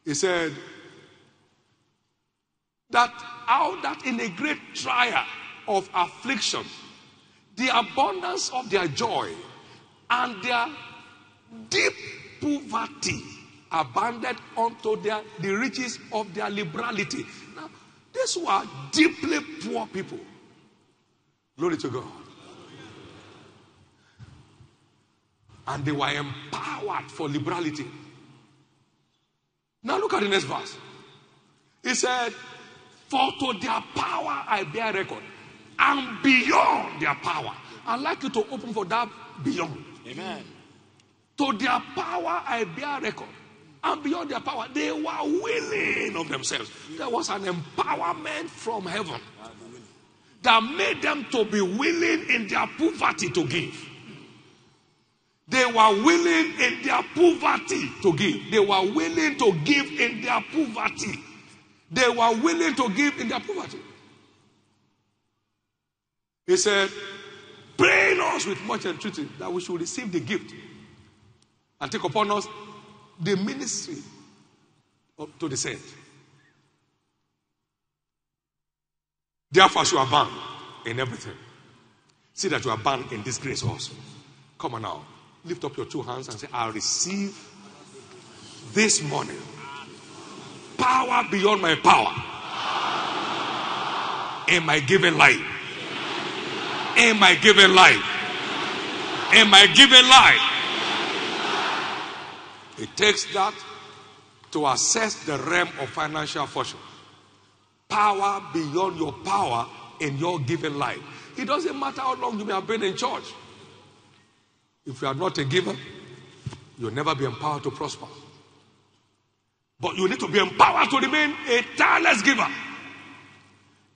He said that out that in a great trial of affliction, the abundance of their joy and their deep poverty abounded unto their, the riches of their liberality. Now, these were deeply poor people. Glory to God. And they were empowered for liberality. Now look at the next verse. He said, For to their power I bear record, and beyond their power. I'd like you to open for that beyond. Amen. To their power I bear record and beyond their power. They were willing of themselves. There was an empowerment from heaven that made them to be willing in their poverty to give. They were willing in their poverty to give. They were willing to give in their poverty. They were willing to give in their poverty. He said, praying us with much entreaty that we should receive the gift and take upon us the ministry to the saint. Therefore, you are bound in everything. See that you are bound in this grace also. Come on now. Lift up your two hands and say, I receive this morning power beyond my power in my given life. In my given life. In my given life. It takes that to assess the realm of financial fortune. Power beyond your power in your given life. It doesn't matter how long you may have been in church. If you are not a giver, you'll never be empowered to prosper. But you need to be empowered to remain a tireless giver.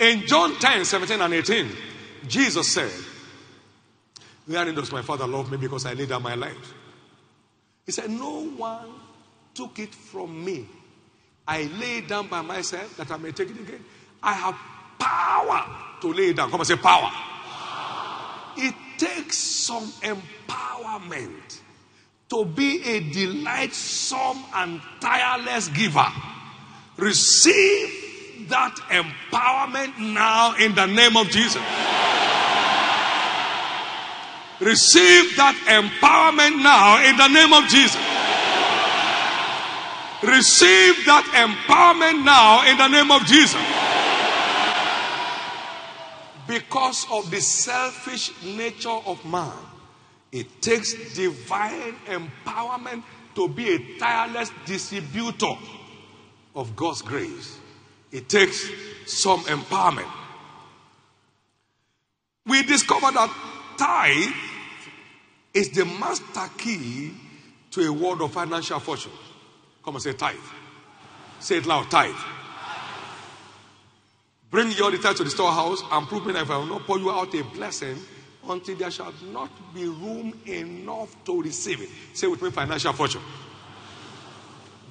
In John 10, 17 and 18, Jesus said, Wherein does my Father love me because I laid down my life? He said, No one took it from me. I lay it down by myself that I may take it again. I have power to lay it down. Come and say power. It takes some empowerment to be a delightsome and tireless giver. Receive that empowerment now in the name of Jesus. Receive that empowerment now in the name of Jesus. Receive that empowerment now in the name of Jesus. Because of the selfish nature of man, it takes divine empowerment to be a tireless distributor of God's grace. It takes some empowerment. We discover that tithe is the master key to a world of financial fortune. Come and say tithe. Say it loud, tithe. Bring your tithe to the storehouse and prove me that if I will not pour you out a blessing, until there shall not be room enough to receive it. Say with me, financial fortune.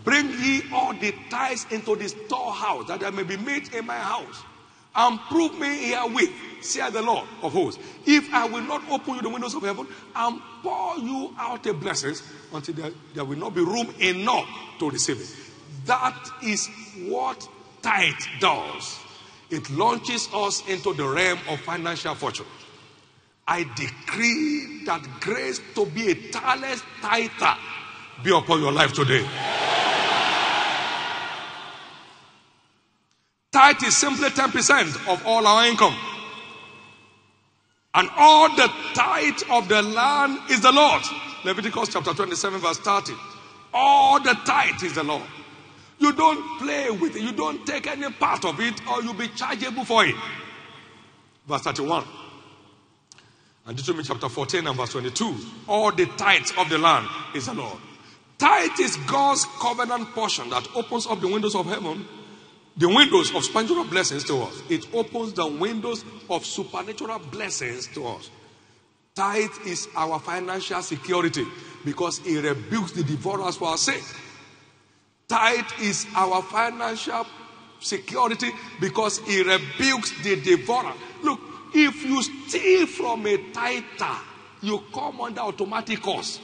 Bring ye all the tithes into the storehouse, that there may be meat in my house. And prove me herewith, saith the Lord of hosts, if I will not open you the windows of heaven and pour you out the blessings until there, there will not be room enough to receive it. That is what tithe does. It launches us into the realm of financial fortune. I decree that grace to be a tireless tither be upon your life today. Tithe is simply 10% of all our income. And all the tithe of the land is the Lord. Leviticus chapter 27, verse 30. All the tithe is the Lord. You don't play with it, you don't take any part of it, or you'll be chargeable for it. Verse 31. And Deuteronomy chapter 14 and verse 22. All the tithe of the land is the Lord. Tithe is God's covenant portion that opens up the windows of heaven, the windows of supernatural blessings to us. It opens the windows of supernatural blessings to us. Tithe is our financial security because it rebukes the devourers for our sake. Tithe is our financial security because it rebukes the devourer. Look, if you steal from a tither, you come under automatic curse.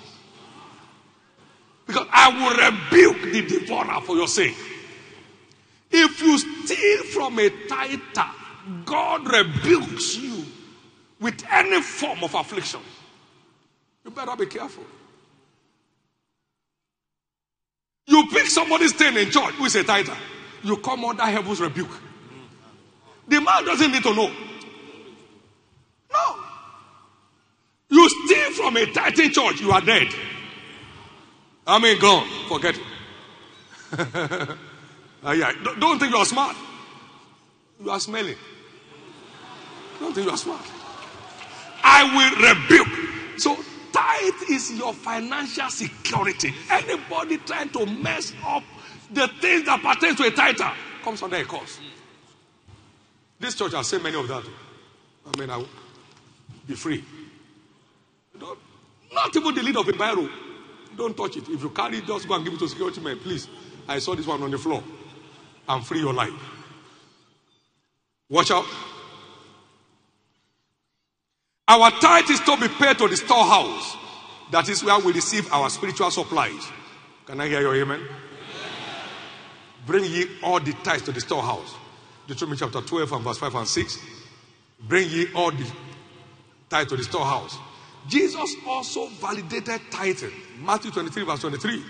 Because I will rebuke the devourer for your sake. If you steal from a tither, God rebukes you with any form of affliction. You better be careful. You pick somebody's thing in church who is a tither, you come under heaven's rebuke. The man doesn't need to know. No. You steal from a tithing church, you are dead. I mean, gone. Forget it. uh, yeah. Don't, don't think you are smart. You are smelling. Don't think you are smart. I will rebuke. So, tithe is your financial security. Anybody trying to mess up the things that pertain to a tither comes under a curse. This church has seen many of that. I mean, I, will be free. Don't, not even the lid of a barrel. Don't touch it. If you carry it, just go and give it to security men, please. I saw this one on the floor. And free your life. Watch out. Our tithe is to be paid to the storehouse. That is where we receive our spiritual supplies. Can I hear your amen? Bring ye all the tithes to the storehouse. Deuteronomy chapter 12 and verse 5 and 6. Bring ye all the tithe to the storehouse. Jesus also validated tithing. Matthew 23, verse 23.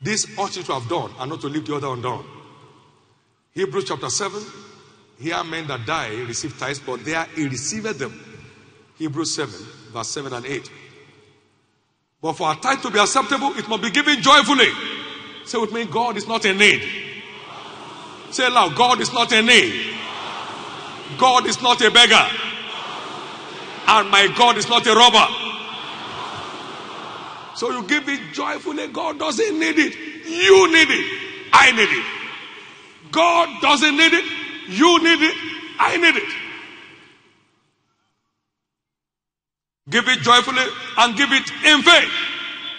This ought you to have done and not to leave the other undone. Hebrews chapter 7. Here men that die receive tithes, but there he received them. Hebrews 7, verse 7 and 8. But for a tithe to be acceptable, it must be given joyfully. Say with me, God is not in need. Say loud, God is not in need. God is not a beggar. And my God is not a robber. So you give it joyfully. God doesn't need it. You need it. I need it. God doesn't need it. You need it. I need it. Give it joyfully and give it in faith.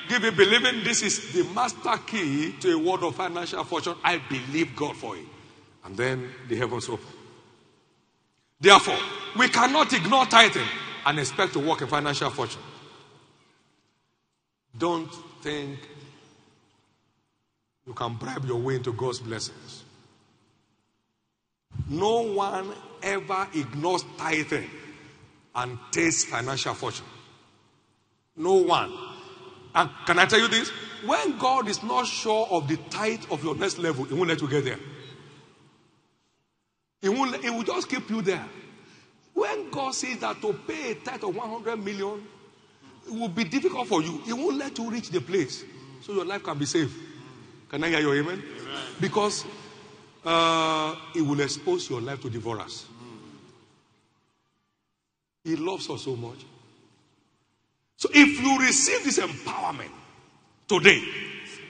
Give it believing. This is the master key to a world of financial fortune. I believe God for it. And then the heavens open. Therefore, we cannot ignore tithing and expect to walk in financial fortune. Don't think you can bribe your way into God's blessings. No one ever ignores tithing and takes financial fortune. No one. And can I tell you this? When God is not sure of the tithe of your next level, He won't let you get there. He, won't, he will just keep you there. When God says that to pay a tithe of 100 million, it will be difficult for you. He won't let you reach the place so your life can be saved. Can I hear your amen? amen. Because uh, it will expose your life to devourers. He loves us so much. So if you receive this empowerment today,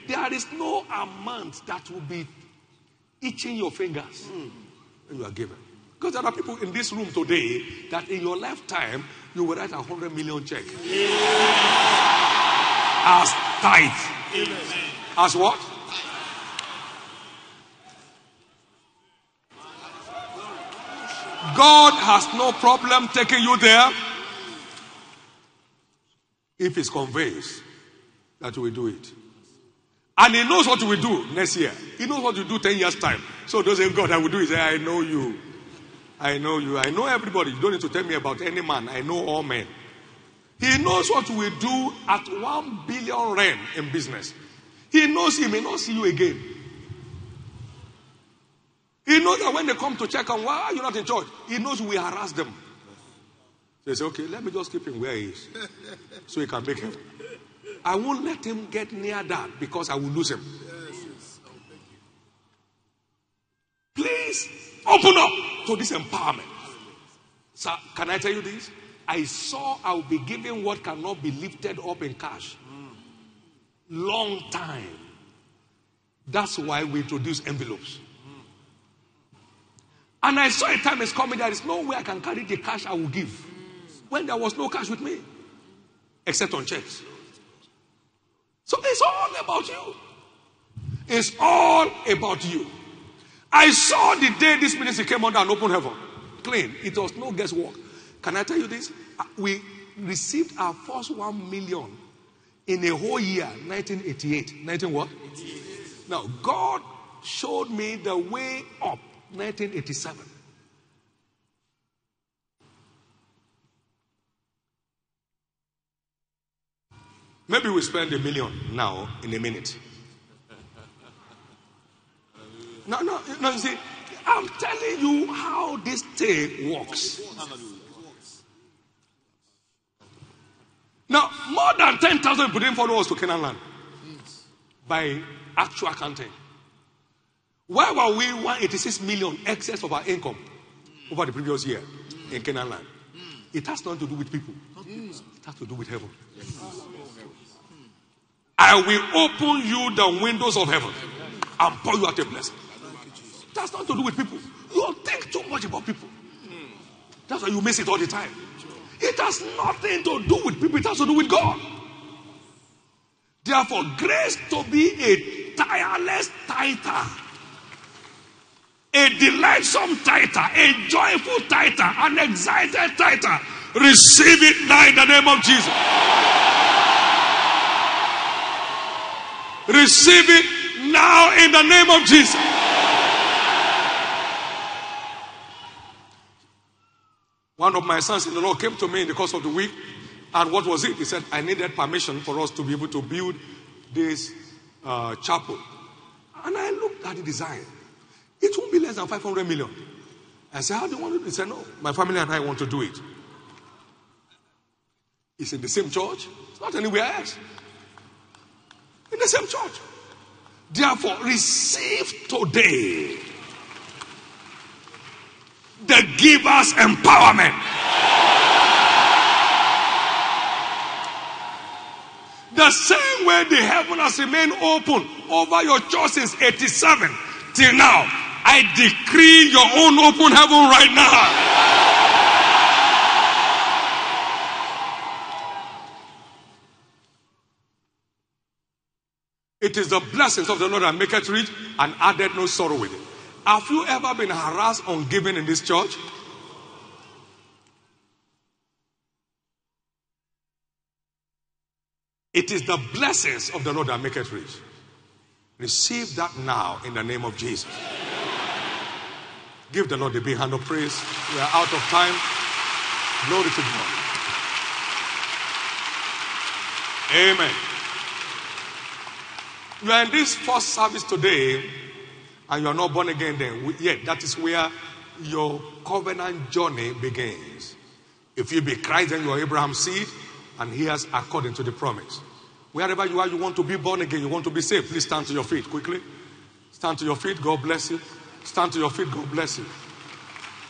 there is no amount that will be itching your fingers when you are given. Because there are people in this room today that in your lifetime you will write a hundred million check. As tithe. As what? God has no problem taking you there if He's convinced that will do it. And He knows what we do next year. He knows what you do 10 years' time. So those say, God, I will do it. Say, I know you. I know you. I know everybody. You don't need to tell me about any man. I know all men. He knows what we do at one billion rand in business. He knows he may not see you again. He knows that when they come to check on why are you not in church, he knows we harass them. So They say, okay, let me just keep him where he is so he can make heaven. I won't let him get near that because I will lose him. Please open up to this empowerment. So, can I tell you this? I saw I will be given what cannot be lifted up in cash. Long time. That's why we introduce envelopes. And I saw a time is coming, there is no way I can carry the cash I will give. When there was no cash with me, except on checks. So it's all about you. It's all about you. I saw the day this ministry came under an open heaven. Clean. It was no guesswork. Can I tell you this? Uh, we received our first one million in a whole year, 1988. 19 what? 88. Now, God showed me the way up 1987. Maybe we spend a million now in a minute. No, no, no, you see, I'm telling you how this thing works. Now, more than 10,000 people didn't follow us to Canaan land by actual accounting. Why were we 186 million excess of our income over the previous year in Canaan land? Hmm. It has nothing to do with people, it has to do with heaven. I will open you the windows of heaven and pour you out a blessing. That's not to do with people. You think too much about people. That's why you miss it all the time. It has nothing to do with people, it has to do with God. Therefore, grace to be a tireless tither a delightsome tither, a joyful tither, an excited tither. Receive it now in the name of Jesus. Receive it now in the name of Jesus. One of my sons in the Lord came to me in the course of the week, and what was it? He said, I needed permission for us to be able to build this uh, chapel. And I looked at the design. It won't be less than 500 million. I said, How do you want to do it? He said, No, my family and I want to do it. It's in the same church, it's not anywhere else. In the same church. Therefore, receive today the giver's empowerment. The same way the heaven has remained open over your church since 87 till now, I decree your own open heaven right now. It is the blessings of the Lord that make it rich and added no sorrow with it. Have you ever been harassed on giving in this church? It is the blessings of the Lord that make it rich. Receive that now in the name of Jesus. Give the Lord a big hand of praise. We are out of time. Glory to God. Amen. You are in this first service today and you are not born again then. Yet that is where your covenant journey begins. If you be Christ, then you are Abraham's seed and he has according to the promise. Wherever you are, you want to be born again, you want to be saved, please stand to your feet quickly. Stand to your feet, God bless you. Stand to your feet, God bless you.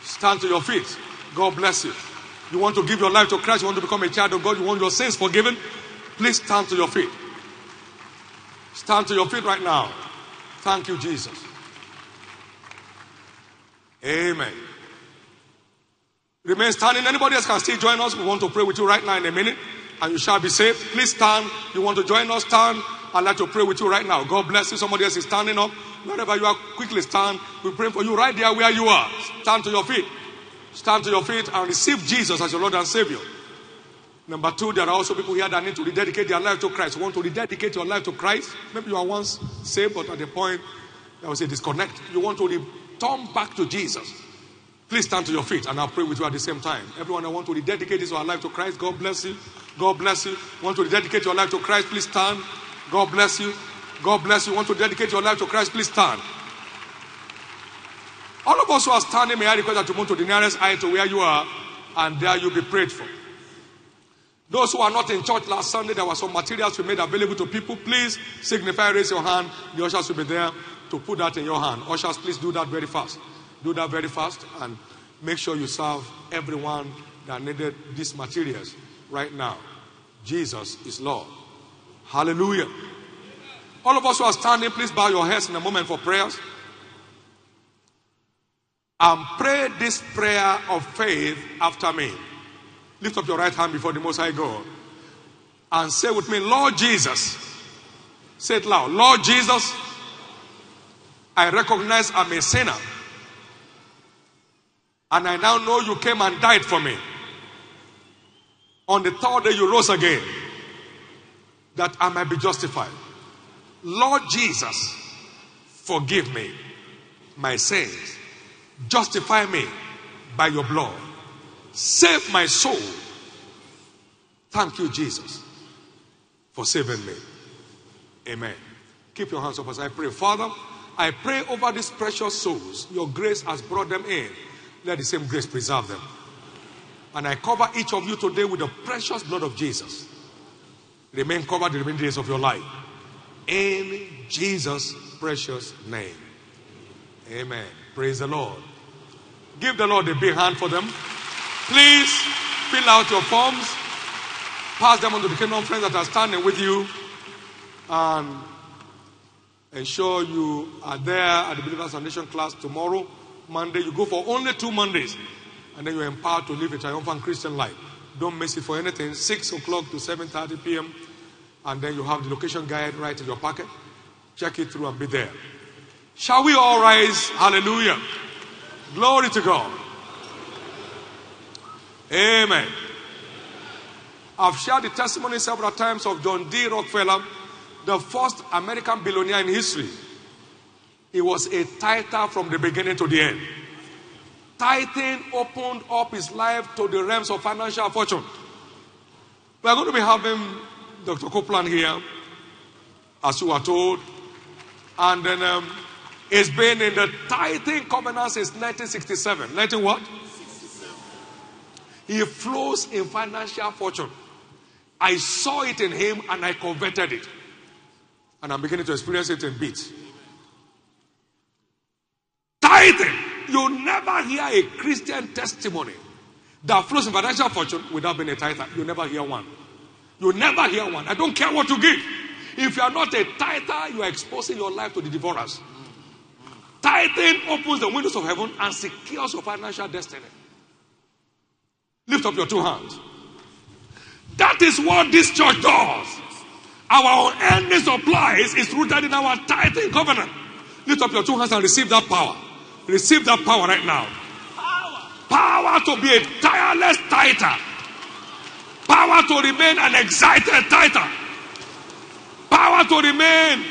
Stand to your feet, God bless you. You want to give your life to Christ, you want to become a child of God, you want your sins forgiven, please stand to your feet. Stand to your feet right now. Thank you, Jesus. Amen. Remain standing. Anybody else can still join us. We want to pray with you right now in a minute, and you shall be saved. Please stand. You want to join us? Stand. I'd like to pray with you right now. God bless you. Somebody else is standing up. Wherever you are, quickly stand. We pray for you right there where you are. Stand to your feet. Stand to your feet and receive Jesus as your Lord and Savior. Number two, there are also people here that need to rededicate their life to Christ. Want to rededicate your life to Christ? Maybe you are once saved, but at the point there was a disconnect. You want to return back to Jesus. Please stand to your feet and I'll pray with you at the same time. Everyone I want to rededicate his life to Christ, God bless you. God bless you. Want to rededicate your life to Christ, please stand. God bless you. God bless you. Want to dedicate your life to Christ, please stand. All of us who are standing, may I request that you move to the nearest eye to where you are, and there you'll be prayed for. Those who are not in church last Sunday, there were some materials we made available to people. Please signify, raise your hand. The ushers will be there to put that in your hand. Ushers, please do that very fast. Do that very fast and make sure you serve everyone that needed these materials right now. Jesus is Lord. Hallelujah. All of us who are standing, please bow your heads in a moment for prayers. And pray this prayer of faith after me. Lift up your right hand before the Most High God and say with me, Lord Jesus. Say it loud. Lord Jesus, I recognize I'm a sinner. And I now know you came and died for me. On the third day, you rose again that I might be justified. Lord Jesus, forgive me my sins. Justify me by your blood. Save my soul. Thank you, Jesus, for saving me. Amen. Keep your hands up as I pray. Father, I pray over these precious souls. Your grace has brought them in. Let the same grace preserve them. And I cover each of you today with the precious blood of Jesus. Remain covered the remaining days of your life. In Jesus' precious name. Amen. Praise the Lord. Give the Lord a big hand for them. Please fill out your forms, pass them on to the kingdom friends that are standing with you, and ensure you are there at the Believers Foundation class tomorrow, Monday. You go for only two Mondays, and then you're empowered to live a triumphant Christian life. Don't miss it for anything. 6 o'clock to 7.30 p.m. And then you have the location guide right in your pocket. Check it through and be there. Shall we all rise? Hallelujah. Glory to God. Amen. I've shared the testimony several times of John D. Rockefeller, the first American billionaire in history. He was a tither from the beginning to the end. Titan opened up his life to the realms of financial fortune. We are going to be having Dr. Copeland here, as you are told. And then um, it's been in the tithing covenant since 1967. 19 what? 67. He flows in financial fortune. I saw it in him and I converted it. And I'm beginning to experience it in bits. Tithing. You never hear a Christian testimony that flows in financial fortune without being a tither. You never hear one. You never hear one. I don't care what you give. If you are not a tither, you are exposing your life to the devourers. Tithing opens the windows of heaven and secures your financial destiny. Lift up your two hands. That is what this church does. Our ending supplies is rooted in our tithing covenant. Lift up your two hands and receive that power. Receive that power right now. Power, to be a tireless tither. Power to remain an excited tither. Power to remain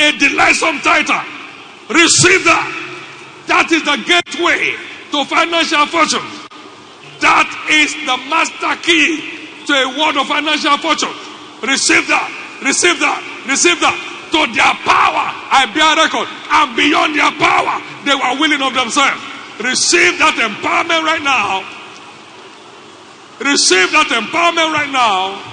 a delightsome tither. Receive that. That is the gateway to financial fortune. That is the master key to a world of financial fortune. Receive that. Receive that. Receive that to their power, I bear record, and beyond their power, they were willing of themselves. Receive that empowerment right now. Receive that empowerment right now.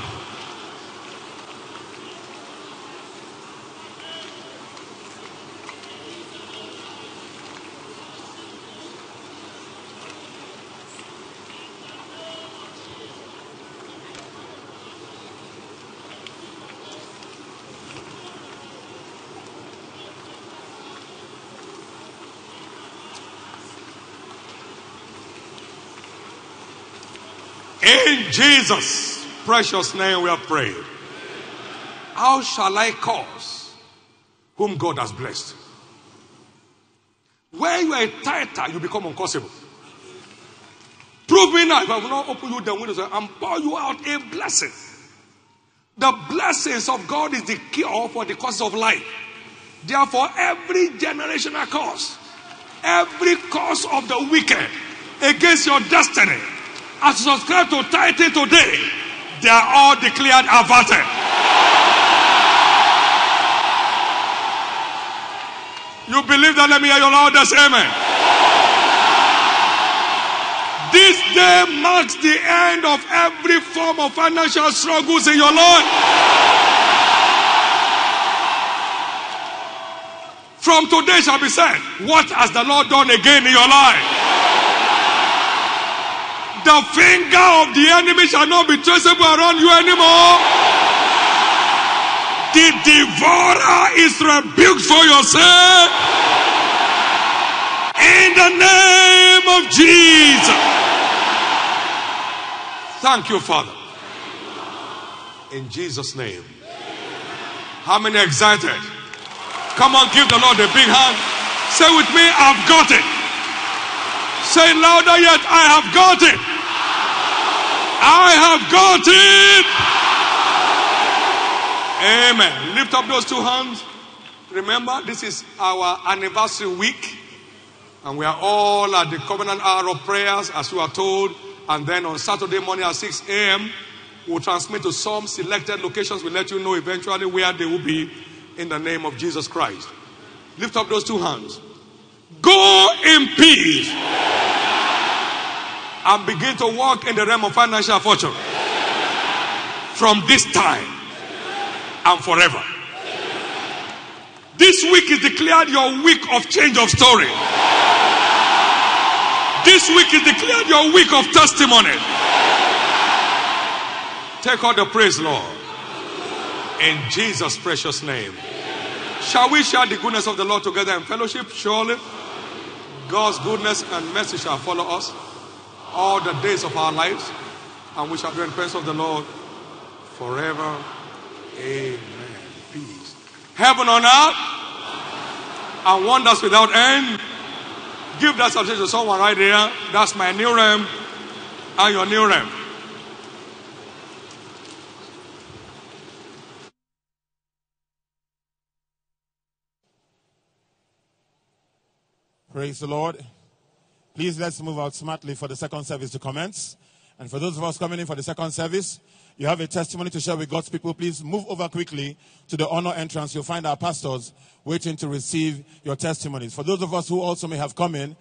In Jesus' precious name we are praying. How shall I cause whom God has blessed? When you are a you become uncausable. Prove me now if I will not open you the windows and pour you out a blessing. The blessings of God is the cure for the cause of life. Therefore, every generational cause, every cause of the wicked against your destiny, as you subscribe to tithing today, they are all declared averted. You believe that? Let me hear your loudest amen. This day marks the end of every form of financial struggles in your life. From today shall be said, What has the Lord done again in your life? The finger of the enemy shall not be traceable around you anymore. The devourer is rebuked for yourself. In the name of Jesus. Thank you, Father. In Jesus' name. How many excited? Come on, give the Lord a big hand. Say with me, I've got it. Say louder yet, I have got it. I have got it. Amen. Lift up those two hands. Remember, this is our anniversary week. And we are all at the covenant hour of prayers, as you are told. And then on Saturday morning at 6 a.m., we'll transmit to some selected locations. We'll let you know eventually where they will be in the name of Jesus Christ. Lift up those two hands. Go in peace and begin to walk in the realm of financial fortune from this time and forever. This week is declared your week of change of story. This week is declared your week of testimony. Take all the praise, Lord. In Jesus' precious name. Shall we share the goodness of the Lord together in fellowship? Surely God's goodness and mercy shall follow us all the days of our lives, and we shall be in the presence of the Lord forever. Amen. Peace. Heaven on earth and wonders without end. Give that subject to someone right there. That's my new realm and your new realm. Praise the Lord. Please let's move out smartly for the second service to commence. And for those of us coming in for the second service, you have a testimony to share with God's people. Please move over quickly to the honor entrance. You'll find our pastors waiting to receive your testimonies. For those of us who also may have come in,